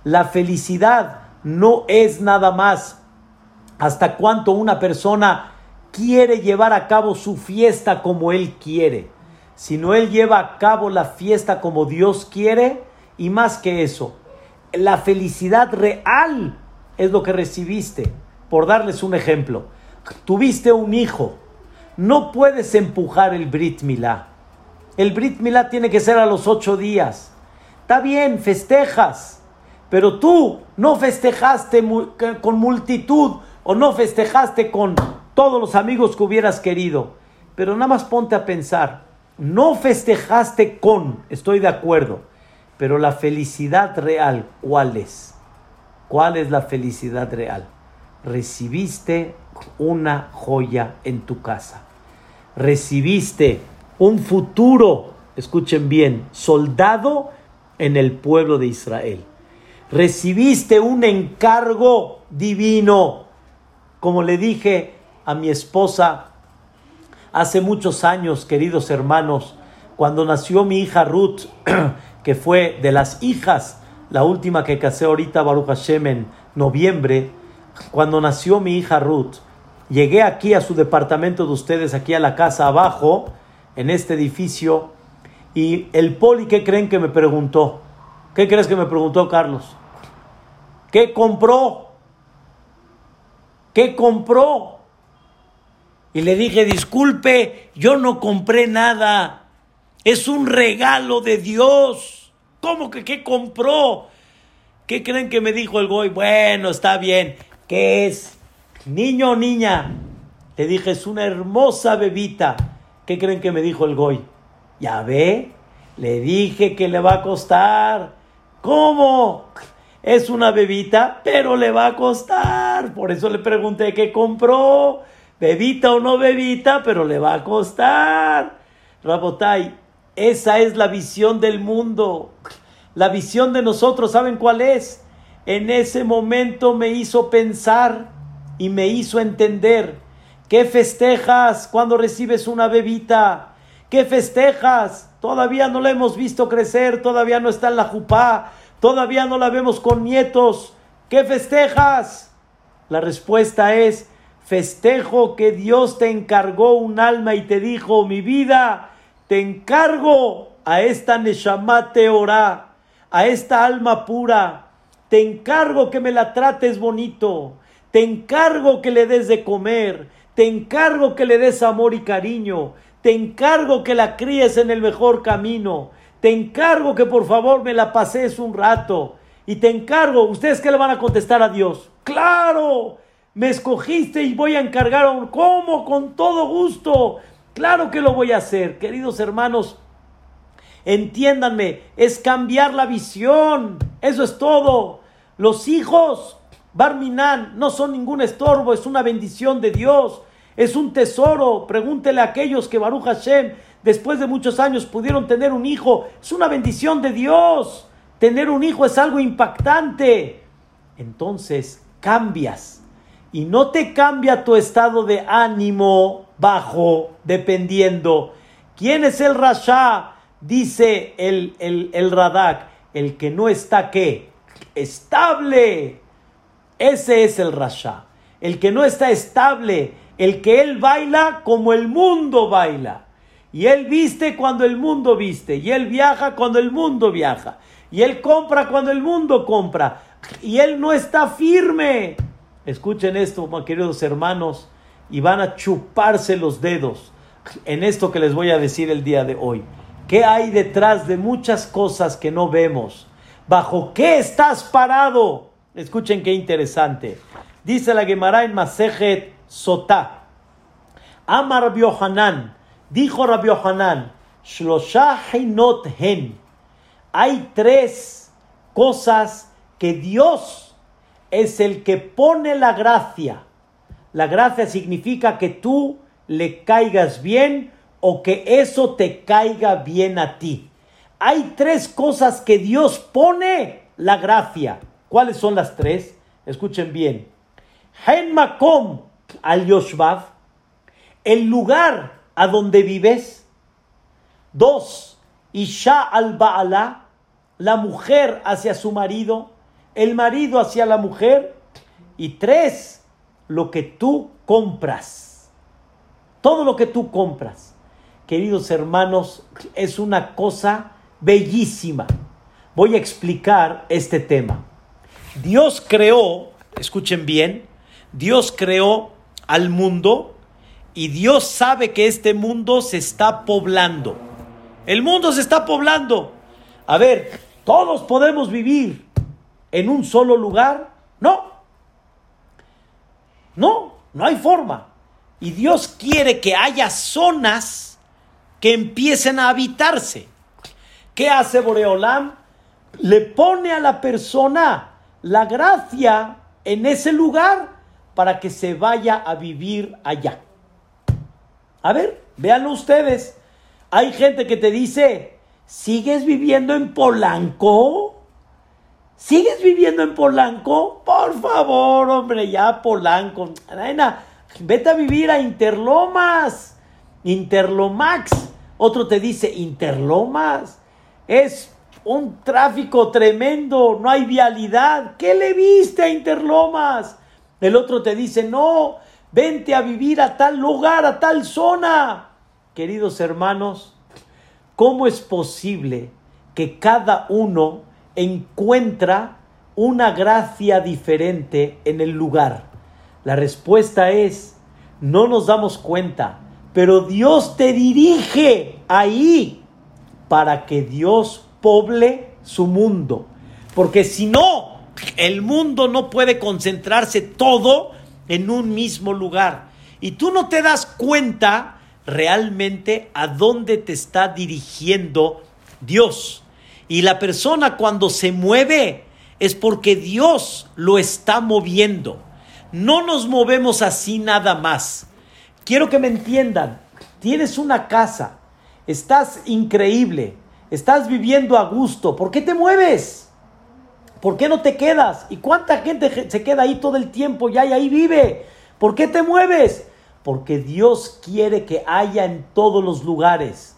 La felicidad no es nada más hasta cuánto una persona quiere llevar a cabo su fiesta como él quiere. Si no él lleva a cabo la fiesta como Dios quiere, y más que eso, la felicidad real es lo que recibiste. Por darles un ejemplo, tuviste un hijo, no puedes empujar el Brit Milá. El Brit Milá tiene que ser a los ocho días. Está bien, festejas, pero tú no festejaste con multitud o no festejaste con todos los amigos que hubieras querido. Pero nada más ponte a pensar, no festejaste con, estoy de acuerdo, pero la felicidad real, ¿cuál es? ¿Cuál es la felicidad real? Recibiste una joya en tu casa. Recibiste un futuro, escuchen bien, soldado en el pueblo de Israel. Recibiste un encargo divino. Como le dije a mi esposa hace muchos años, queridos hermanos, cuando nació mi hija Ruth, que fue de las hijas, la última que casé ahorita, Baruch Hashem, en noviembre, cuando nació mi hija Ruth, llegué aquí a su departamento de ustedes, aquí a la casa abajo, en este edificio, y el poli, ¿qué creen que me preguntó? ¿Qué crees que me preguntó Carlos? ¿Qué compró? ¿Qué compró? Y le dije, disculpe, yo no compré nada. Es un regalo de Dios. ¿Cómo que qué compró? ¿Qué creen que me dijo el goy? Bueno, está bien. ¿Qué es? Niño o niña. Le dije, es una hermosa bebita. ¿Qué creen que me dijo el goy? Ya ve, le dije que le va a costar. ¿Cómo? Es una bebita, pero le va a costar. Por eso le pregunté qué compró bebita o no bebita, pero le va a costar. Rabotai, esa es la visión del mundo. La visión de nosotros, ¿saben cuál es? En ese momento me hizo pensar y me hizo entender. ¿Qué festejas cuando recibes una bebita? ¿Qué festejas? Todavía no la hemos visto crecer, todavía no está en la jupá, todavía no la vemos con nietos. ¿Qué festejas? La respuesta es, festejo que Dios te encargó un alma y te dijo, mi vida, te encargo a esta Neshamate Orá, a esta alma pura, te encargo que me la trates bonito, te encargo que le des de comer, te encargo que le des amor y cariño, te encargo que la críes en el mejor camino, te encargo que por favor me la pases un rato, y te encargo, ¿ustedes qué le van a contestar a Dios? Claro, me escogiste y voy a encargar a. ¿Cómo? Con todo gusto. Claro que lo voy a hacer, queridos hermanos. Entiéndanme, es cambiar la visión. Eso es todo. Los hijos, Barminan, no son ningún estorbo, es una bendición de Dios. Es un tesoro. Pregúntele a aquellos que Baruch Hashem, después de muchos años, pudieron tener un hijo. Es una bendición de Dios. Tener un hijo es algo impactante. Entonces, cambias y no te cambia tu estado de ánimo bajo, dependiendo. ¿Quién es el Rasha? Dice el, el, el Radak, el que no está qué? Estable. Ese es el Rasha. El que no está estable, el que él baila como el mundo baila. Y él viste cuando el mundo viste. Y él viaja cuando el mundo viaja. Y él compra cuando el mundo compra. Y él no está firme. Escuchen esto, queridos hermanos, y van a chuparse los dedos en esto que les voy a decir el día de hoy. ¿Qué hay detrás de muchas cosas que no vemos? ¿Bajo qué estás parado? Escuchen qué interesante. Dice la Gemara en Masejet Sotá. Amar Rabbi Yohanan. Dijo Rabbi Yohanan. Shlosha hen. Hay tres cosas que Dios es el que pone la gracia. La gracia significa que tú le caigas bien o que eso te caiga bien a ti. Hay tres cosas que Dios pone la gracia. ¿Cuáles son las tres? Escuchen bien. Hen makom al yoshvav, el lugar a donde vives. Dos, isha al baala, la mujer hacia su marido, el marido hacia la mujer. Y tres, lo que tú compras. Todo lo que tú compras. Queridos hermanos, es una cosa bellísima. Voy a explicar este tema. Dios creó, escuchen bien, Dios creó al mundo y Dios sabe que este mundo se está poblando. El mundo se está poblando. A ver, ¿todos podemos vivir en un solo lugar? No. No, no hay forma. Y Dios quiere que haya zonas que empiecen a habitarse. ¿Qué hace Boreolam? Le pone a la persona la gracia en ese lugar para que se vaya a vivir allá. A ver, véanlo ustedes. Hay gente que te dice, ¿sigues viviendo en Polanco? ¿Sigues viviendo en Polanco? Por favor, hombre, ya Polanco. vete a vivir a Interlomas, Interlomax. Otro te dice, Interlomas. Es un tráfico tremendo, no hay vialidad. ¿Qué le viste a Interlomas? El otro te dice, no, vente a vivir a tal lugar, a tal zona. Queridos hermanos, ¿cómo es posible que cada uno encuentra una gracia diferente en el lugar? La respuesta es, no nos damos cuenta, pero Dios te dirige ahí para que Dios poble su mundo. Porque si no, el mundo no puede concentrarse todo en un mismo lugar. Y tú no te das cuenta realmente a dónde te está dirigiendo Dios. Y la persona cuando se mueve es porque Dios lo está moviendo. No nos movemos así nada más. Quiero que me entiendan. Tienes una casa estás increíble, estás viviendo a gusto, ¿por qué te mueves? ¿Por qué no te quedas? ¿Y cuánta gente se queda ahí todo el tiempo ya y ahí vive? ¿Por qué te mueves? Porque Dios quiere que haya en todos los lugares.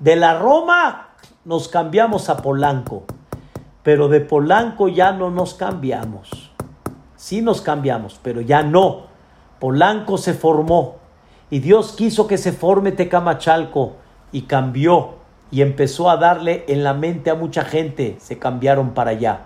De la Roma nos cambiamos a Polanco, pero de Polanco ya no nos cambiamos. Sí nos cambiamos, pero ya no. Polanco se formó y Dios quiso que se forme Tecamachalco y cambió y empezó a darle en la mente a mucha gente, se cambiaron para allá.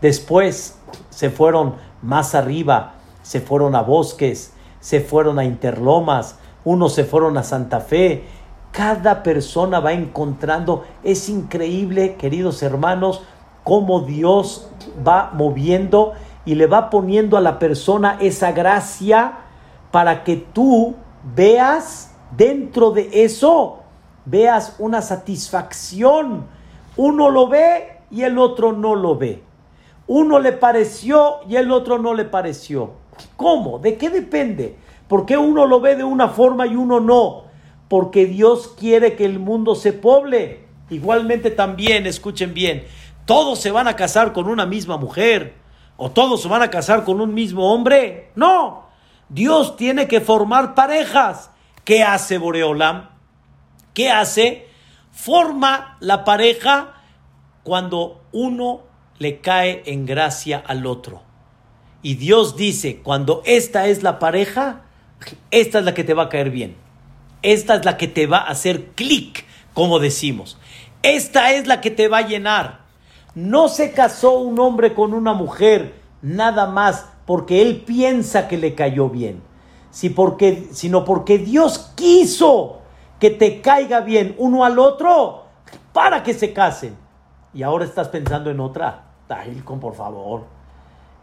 Después se fueron más arriba, se fueron a Bosques, se fueron a Interlomas, unos se fueron a Santa Fe. Cada persona va encontrando, es increíble, queridos hermanos, cómo Dios va moviendo y le va poniendo a la persona esa gracia para que tú veas dentro de eso veas una satisfacción. Uno lo ve y el otro no lo ve. Uno le pareció y el otro no le pareció. ¿Cómo? ¿De qué depende? ¿Por qué uno lo ve de una forma y uno no? Porque Dios quiere que el mundo se poble. Igualmente también, escuchen bien, todos se van a casar con una misma mujer o todos se van a casar con un mismo hombre. No, Dios tiene que formar parejas. ¿Qué hace Boreolam? ¿Qué hace? Forma la pareja cuando uno le cae en gracia al otro. Y Dios dice, cuando esta es la pareja, esta es la que te va a caer bien. Esta es la que te va a hacer clic, como decimos. Esta es la que te va a llenar. No se casó un hombre con una mujer nada más porque él piensa que le cayó bien, sino porque Dios quiso que te caiga bien uno al otro para que se casen. Y ahora estás pensando en otra. Dahilcon, por favor.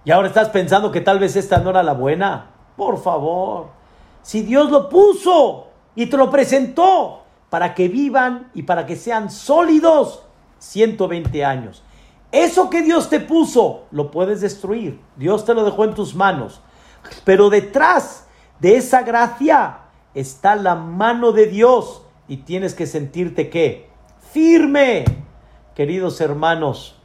Y ahora estás pensando que tal vez esta no era la buena. Por favor. Si Dios lo puso y te lo presentó para que vivan y para que sean sólidos 120 años. Eso que Dios te puso, lo puedes destruir. Dios te lo dejó en tus manos. Pero detrás de esa gracia está la mano de Dios y tienes que sentirte que firme. Queridos hermanos,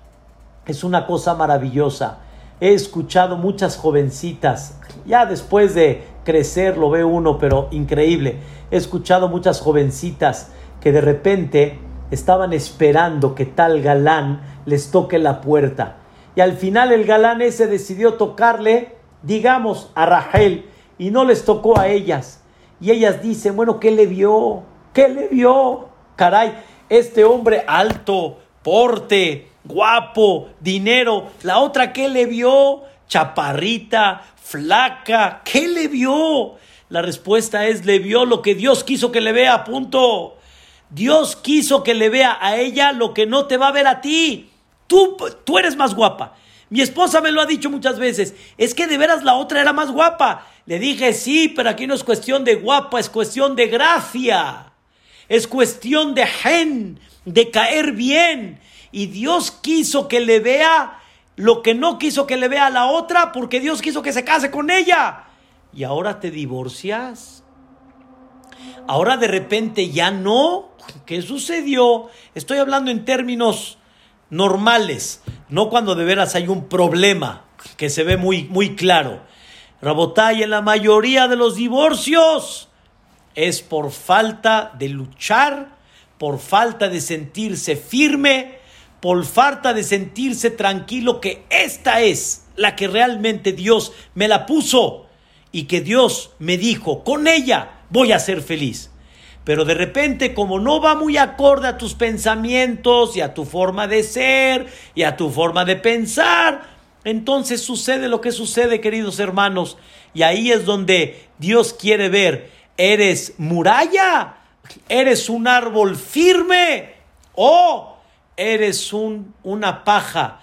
es una cosa maravillosa. He escuchado muchas jovencitas, ya después de crecer lo ve uno, pero increíble. He escuchado muchas jovencitas que de repente estaban esperando que tal galán les toque la puerta. Y al final el galán ese decidió tocarle, digamos, a Rachel, y no les tocó a ellas. Y ellas dicen, bueno, ¿qué le vio? ¿Qué le vio? Caray, este hombre alto, porte, guapo, dinero. La otra, ¿qué le vio? Chaparrita, flaca. ¿Qué le vio? La respuesta es, le vio lo que Dios quiso que le vea, punto. Dios quiso que le vea a ella lo que no te va a ver a ti. Tú, tú eres más guapa. Mi esposa me lo ha dicho muchas veces. Es que de veras la otra era más guapa. Le dije, sí, pero aquí no es cuestión de guapa, es cuestión de gracia. Es cuestión de gen, de caer bien. Y Dios quiso que le vea lo que no quiso que le vea a la otra porque Dios quiso que se case con ella. Y ahora te divorcias. Ahora de repente ya no. ¿Qué sucedió? Estoy hablando en términos normales, no cuando de veras hay un problema que se ve muy, muy claro. Rabotay, en la mayoría de los divorcios es por falta de luchar, por falta de sentirse firme, por falta de sentirse tranquilo que esta es la que realmente Dios me la puso y que Dios me dijo, con ella voy a ser feliz. Pero de repente, como no va muy acorde a tus pensamientos y a tu forma de ser y a tu forma de pensar, entonces sucede lo que sucede, queridos hermanos. Y ahí es donde Dios quiere ver, ¿eres muralla? ¿Eres un árbol firme? ¿O eres un, una paja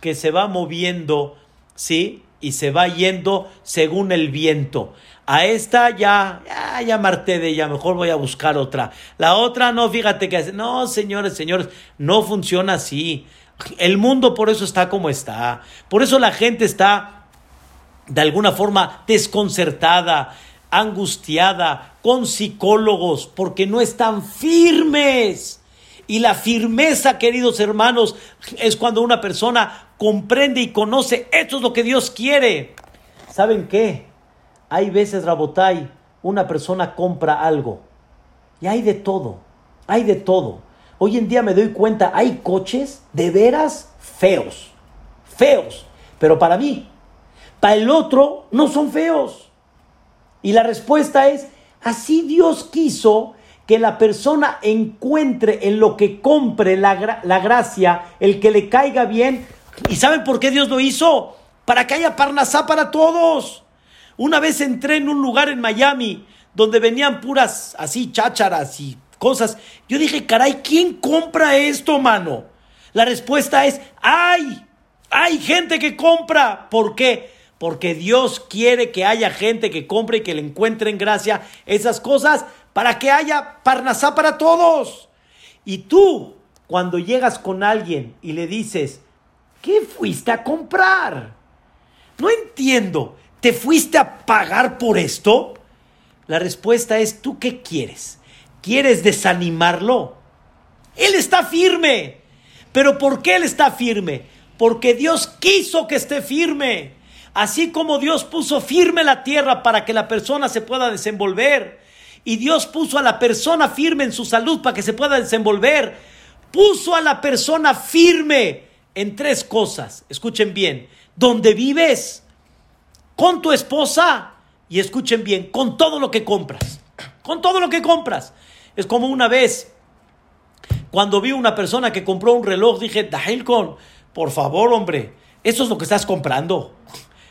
que se va moviendo, ¿sí? Y se va yendo según el viento. A esta ya, ya, ya marté de ella, mejor voy a buscar otra. La otra no, fíjate que hace. No, señores, señores, no funciona así. El mundo por eso está como está. Por eso la gente está de alguna forma desconcertada, angustiada, con psicólogos, porque no están firmes. Y la firmeza, queridos hermanos, es cuando una persona comprende y conoce, esto es lo que Dios quiere. ¿Saben qué? Hay veces, Rabotai, una persona compra algo y hay de todo, hay de todo. Hoy en día me doy cuenta, hay coches de veras feos, feos, pero para mí, para el otro no son feos. Y la respuesta es, así Dios quiso que la persona encuentre en lo que compre la, la gracia, el que le caiga bien. ¿Y saben por qué Dios lo hizo? Para que haya parnasá para todos. Una vez entré en un lugar en Miami donde venían puras así chácharas y cosas. Yo dije, caray, ¿quién compra esto, mano? La respuesta es, ¡ay! Hay gente que compra. ¿Por qué? Porque Dios quiere que haya gente que compre y que le encuentren gracia esas cosas para que haya parnasá para todos. Y tú, cuando llegas con alguien y le dices, ¿qué fuiste a comprar? No entiendo. ¿Te fuiste a pagar por esto? La respuesta es, ¿tú qué quieres? ¿Quieres desanimarlo? Él está firme. ¿Pero por qué él está firme? Porque Dios quiso que esté firme. Así como Dios puso firme la tierra para que la persona se pueda desenvolver. Y Dios puso a la persona firme en su salud para que se pueda desenvolver. Puso a la persona firme en tres cosas. Escuchen bien. Donde vives, con tu esposa y escuchen bien, con todo lo que compras. Con todo lo que compras. Es como una vez, cuando vi una persona que compró un reloj, dije, Dahilcon, por favor, hombre, eso es lo que estás comprando.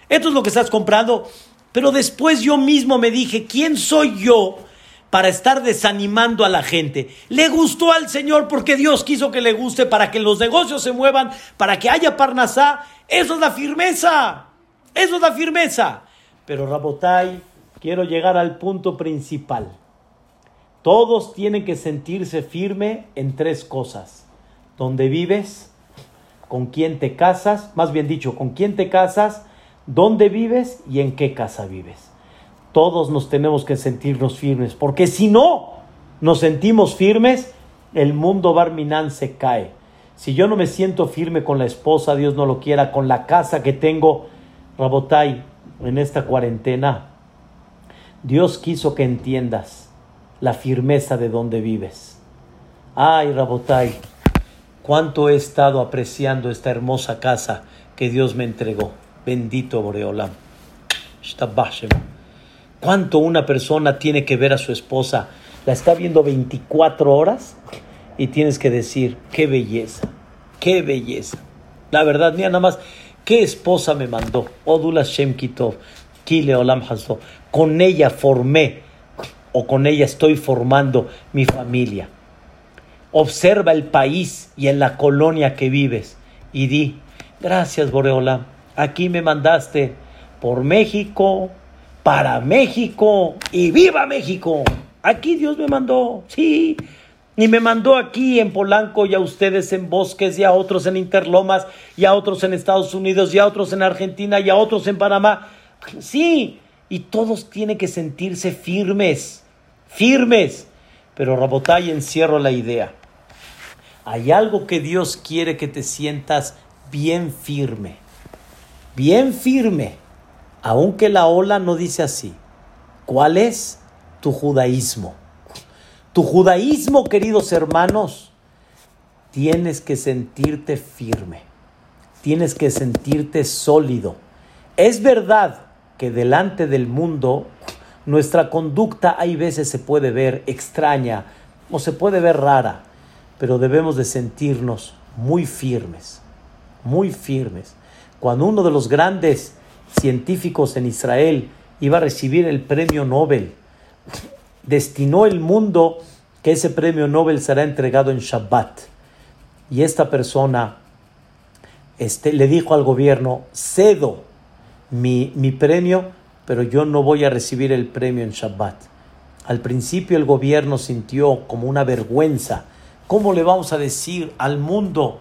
Esto es lo que estás comprando. Pero después yo mismo me dije, ¿quién soy yo para estar desanimando a la gente. Le gustó al Señor porque Dios quiso que le guste para que los negocios se muevan, para que haya parnasá. Eso es la firmeza. Eso es la firmeza. Pero Rabotai, quiero llegar al punto principal. Todos tienen que sentirse firme en tres cosas. ¿Dónde vives? ¿Con quién te casas? Más bien dicho, ¿con quién te casas? ¿Dónde vives? ¿Y en qué casa vives? Todos nos tenemos que sentirnos firmes, porque si no nos sentimos firmes, el mundo barminán se cae. Si yo no me siento firme con la esposa, Dios no lo quiera, con la casa que tengo, Rabotai, en esta cuarentena, Dios quiso que entiendas la firmeza de donde vives. Ay, Rabotai, cuánto he estado apreciando esta hermosa casa que Dios me entregó. Bendito Boreolam. ¿Cuánto una persona tiene que ver a su esposa? La está viendo 24 horas y tienes que decir, qué belleza, qué belleza. La verdad, mira nada más, qué esposa me mandó. Odula Shem Kitov, Kile Olam. Con ella formé o con ella estoy formando mi familia. Observa el país y en la colonia que vives y di, gracias Boreolam, aquí me mandaste por México, para México y viva México. Aquí Dios me mandó, sí. Y me mandó aquí en Polanco y a ustedes en Bosques y a otros en Interlomas y a otros en Estados Unidos y a otros en Argentina y a otros en Panamá. Sí, y todos tienen que sentirse firmes, firmes. Pero Rabotay encierro la idea. Hay algo que Dios quiere que te sientas bien firme, bien firme aunque la ola no dice así. ¿Cuál es tu judaísmo? Tu judaísmo, queridos hermanos, tienes que sentirte firme, tienes que sentirte sólido. Es verdad que delante del mundo nuestra conducta hay veces se puede ver extraña o se puede ver rara, pero debemos de sentirnos muy firmes, muy firmes. Cuando uno de los grandes científicos en Israel iba a recibir el premio Nobel. Destinó el mundo que ese premio Nobel será entregado en Shabbat. Y esta persona este, le dijo al gobierno, cedo mi, mi premio, pero yo no voy a recibir el premio en Shabbat. Al principio el gobierno sintió como una vergüenza. ¿Cómo le vamos a decir al mundo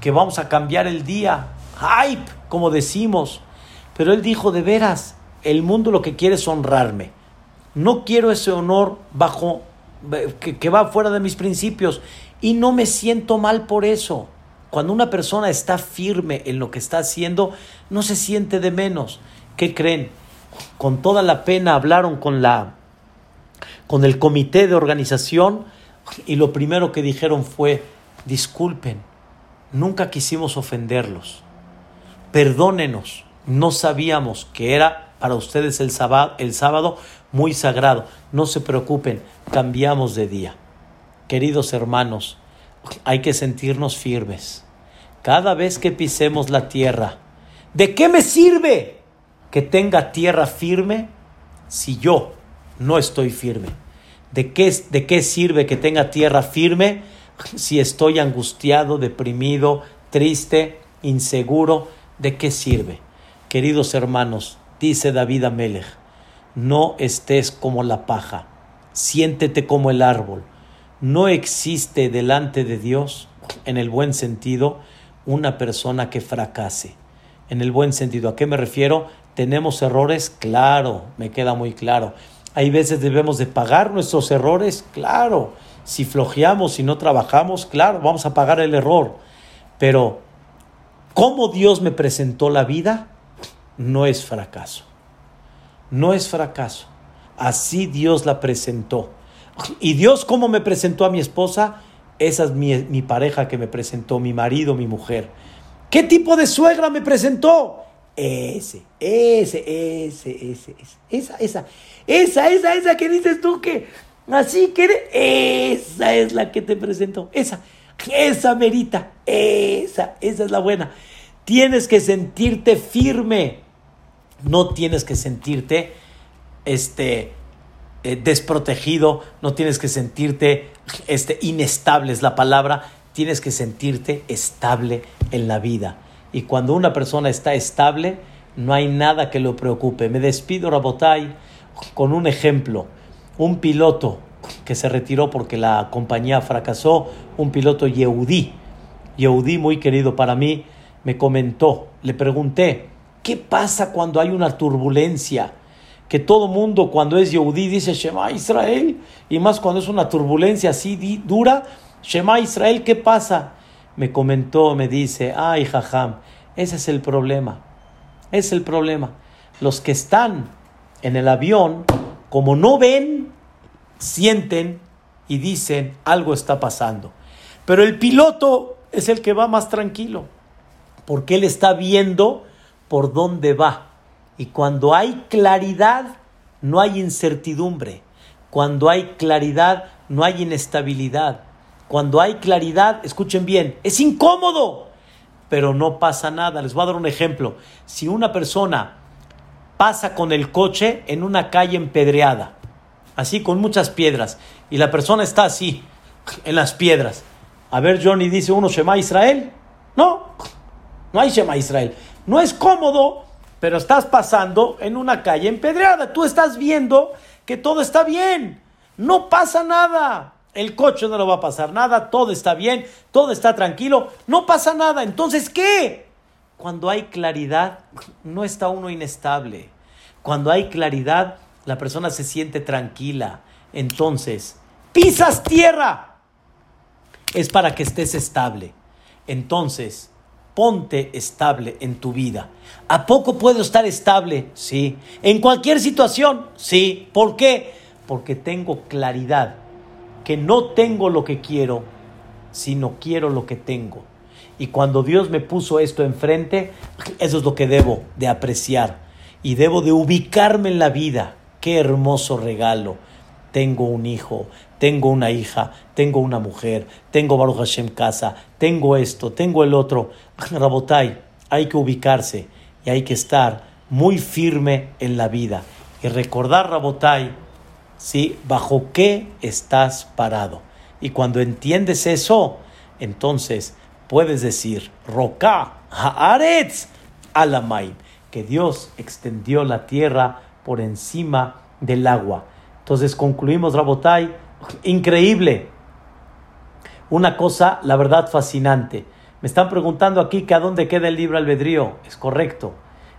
que vamos a cambiar el día? Hype, como decimos. Pero él dijo, de veras, el mundo lo que quiere es honrarme. No quiero ese honor bajo que, va fuera de mis principios y no me siento mal por eso. Cuando una persona está firme en lo que está haciendo, no se siente de menos. ¿Qué creen? Con toda la pena hablaron con la con el comité de organización y lo primero que dijeron fue, disculpen, nunca quisimos ofenderlos. Perdónenos no sabíamos que era para ustedes el sábado, el sábado muy sagrado. No se preocupen, cambiamos de día. Queridos hermanos, hay que sentirnos firmes. Cada vez que pisemos la tierra, ¿de qué me sirve que tenga tierra firme si yo no estoy firme? ¿De qué, ¿De qué sirve que tenga tierra firme si estoy angustiado, deprimido, triste, inseguro? ¿De qué sirve? Queridos hermanos, dice David Amelech, no estés como la paja, siéntete como el árbol. No existe delante de Dios, en el buen sentido, una persona que fracase. En el buen sentido, ¿a qué me refiero? ¿Tenemos errores? Claro, me queda muy claro. Hay veces debemos de pagar nuestros errores, claro. Si flojeamos, y no trabajamos, claro, vamos a pagar el error. Pero, ¿cómo Dios me presentó la vida? No es fracaso. No es fracaso. Así Dios la presentó. ¿Y Dios cómo me presentó a mi esposa? Esa es mi, pareja que me presentó, mi marido, mi mujer. ¿Qué tipo de suegra me presentó? Ese, ese, ese, ese, esa, esa, esa, esa, esa que dices tú que así que esa es la que te presentó, esa, esa merita, esa, esa es la buena. Tienes que sentirte firme, no tienes que sentirte este eh, desprotegido, no tienes que sentirte este, inestable, es la palabra, tienes que sentirte estable en la vida. Y cuando una persona está estable, no hay nada que lo preocupe. Me despido, Rabotai, con un ejemplo. Un piloto que se retiró porque la compañía fracasó, un piloto Yehudí, Yehudí muy querido para mí, me comentó, le pregunté, ¿qué pasa cuando hay una turbulencia? Que todo mundo cuando es Yehudí dice Shema Israel, y más cuando es una turbulencia así dura, Shema Israel, ¿qué pasa? Me comentó, me dice, ay jajam, ese es el problema, es el problema. Los que están en el avión, como no ven, sienten y dicen algo está pasando. Pero el piloto es el que va más tranquilo, porque él está viendo por dónde va. Y cuando hay claridad, no hay incertidumbre. Cuando hay claridad, no hay inestabilidad. Cuando hay claridad, escuchen bien, es incómodo, pero no pasa nada. Les voy a dar un ejemplo. Si una persona pasa con el coche en una calle empedreada, así con muchas piedras, y la persona está así, en las piedras. A ver, Johnny dice uno, Shema Israel. No, no hay Shema Israel. No es cómodo, pero estás pasando en una calle empedreada. Tú estás viendo que todo está bien. No pasa nada. El coche no lo va a pasar nada. Todo está bien. Todo está tranquilo. No pasa nada. Entonces, ¿qué? Cuando hay claridad, no está uno inestable. Cuando hay claridad, la persona se siente tranquila. Entonces, pisas tierra. Es para que estés estable. Entonces, ponte estable en tu vida. ¿A poco puedo estar estable? Sí. ¿En cualquier situación? Sí. ¿Por qué? Porque tengo claridad. Que no tengo lo que quiero, sino quiero lo que tengo. Y cuando Dios me puso esto enfrente, eso es lo que debo de apreciar. Y debo de ubicarme en la vida Qué hermoso regalo. Tengo un hijo, tengo una hija, tengo una mujer, tengo Baruch Hashem casa, tengo esto, tengo el otro. Rabotai, hay que ubicarse y hay que estar muy firme en la vida. Y recordar, Rabotai, ¿sí? bajo qué estás parado. Y cuando entiendes eso, entonces puedes decir, Roca, Haaretz, Alamaim, que Dios extendió la tierra por encima del agua. Entonces concluimos, Rabotai, increíble. Una cosa, la verdad, fascinante. Me están preguntando aquí que a dónde queda el libro albedrío. Es correcto.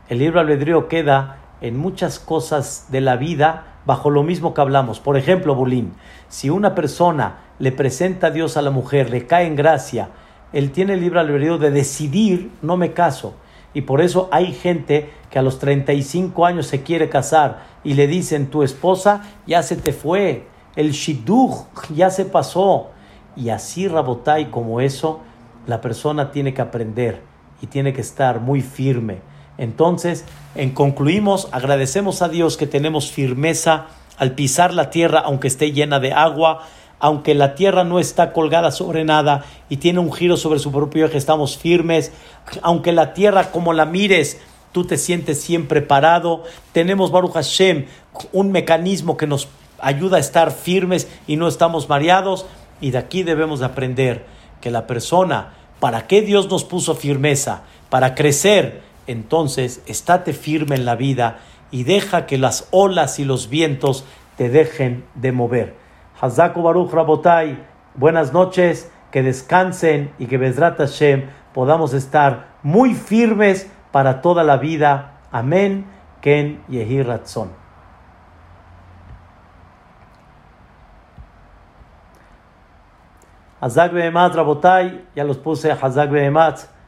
El libro albedrío queda en muchas cosas de la vida bajo lo mismo que hablamos. Por ejemplo, Bulín, si una persona le presenta a Dios a la mujer, le cae en gracia, él tiene el libre albedrío de decidir, no me caso. Y por eso hay gente que a los 35 años se quiere casar y le dicen, tu esposa ya se te fue, el shidduch ya se pasó. Y así, Rabotai, como eso, la persona tiene que aprender y tiene que estar muy firme. Entonces, en concluimos, agradecemos a Dios que tenemos firmeza al pisar la tierra, aunque esté llena de agua, aunque la tierra no está colgada sobre nada y tiene un giro sobre su propio eje, estamos firmes, aunque la tierra como la mires, tú te sientes siempre parado. Tenemos Baruch Hashem, un mecanismo que nos ayuda a estar firmes y no estamos mareados. Y de aquí debemos aprender que la persona, ¿para qué Dios nos puso firmeza? Para crecer. Entonces, estate firme en la vida y deja que las olas y los vientos te dejen de mover. Hazaku Baruch Rabotai, buenas noches, que descansen y que Bezrat Hashem podamos estar muy firmes para toda la vida. Amén. Ken Yehi Ratzon. Hazak Behemat Rabotai, ya los puse Hazak Behemat.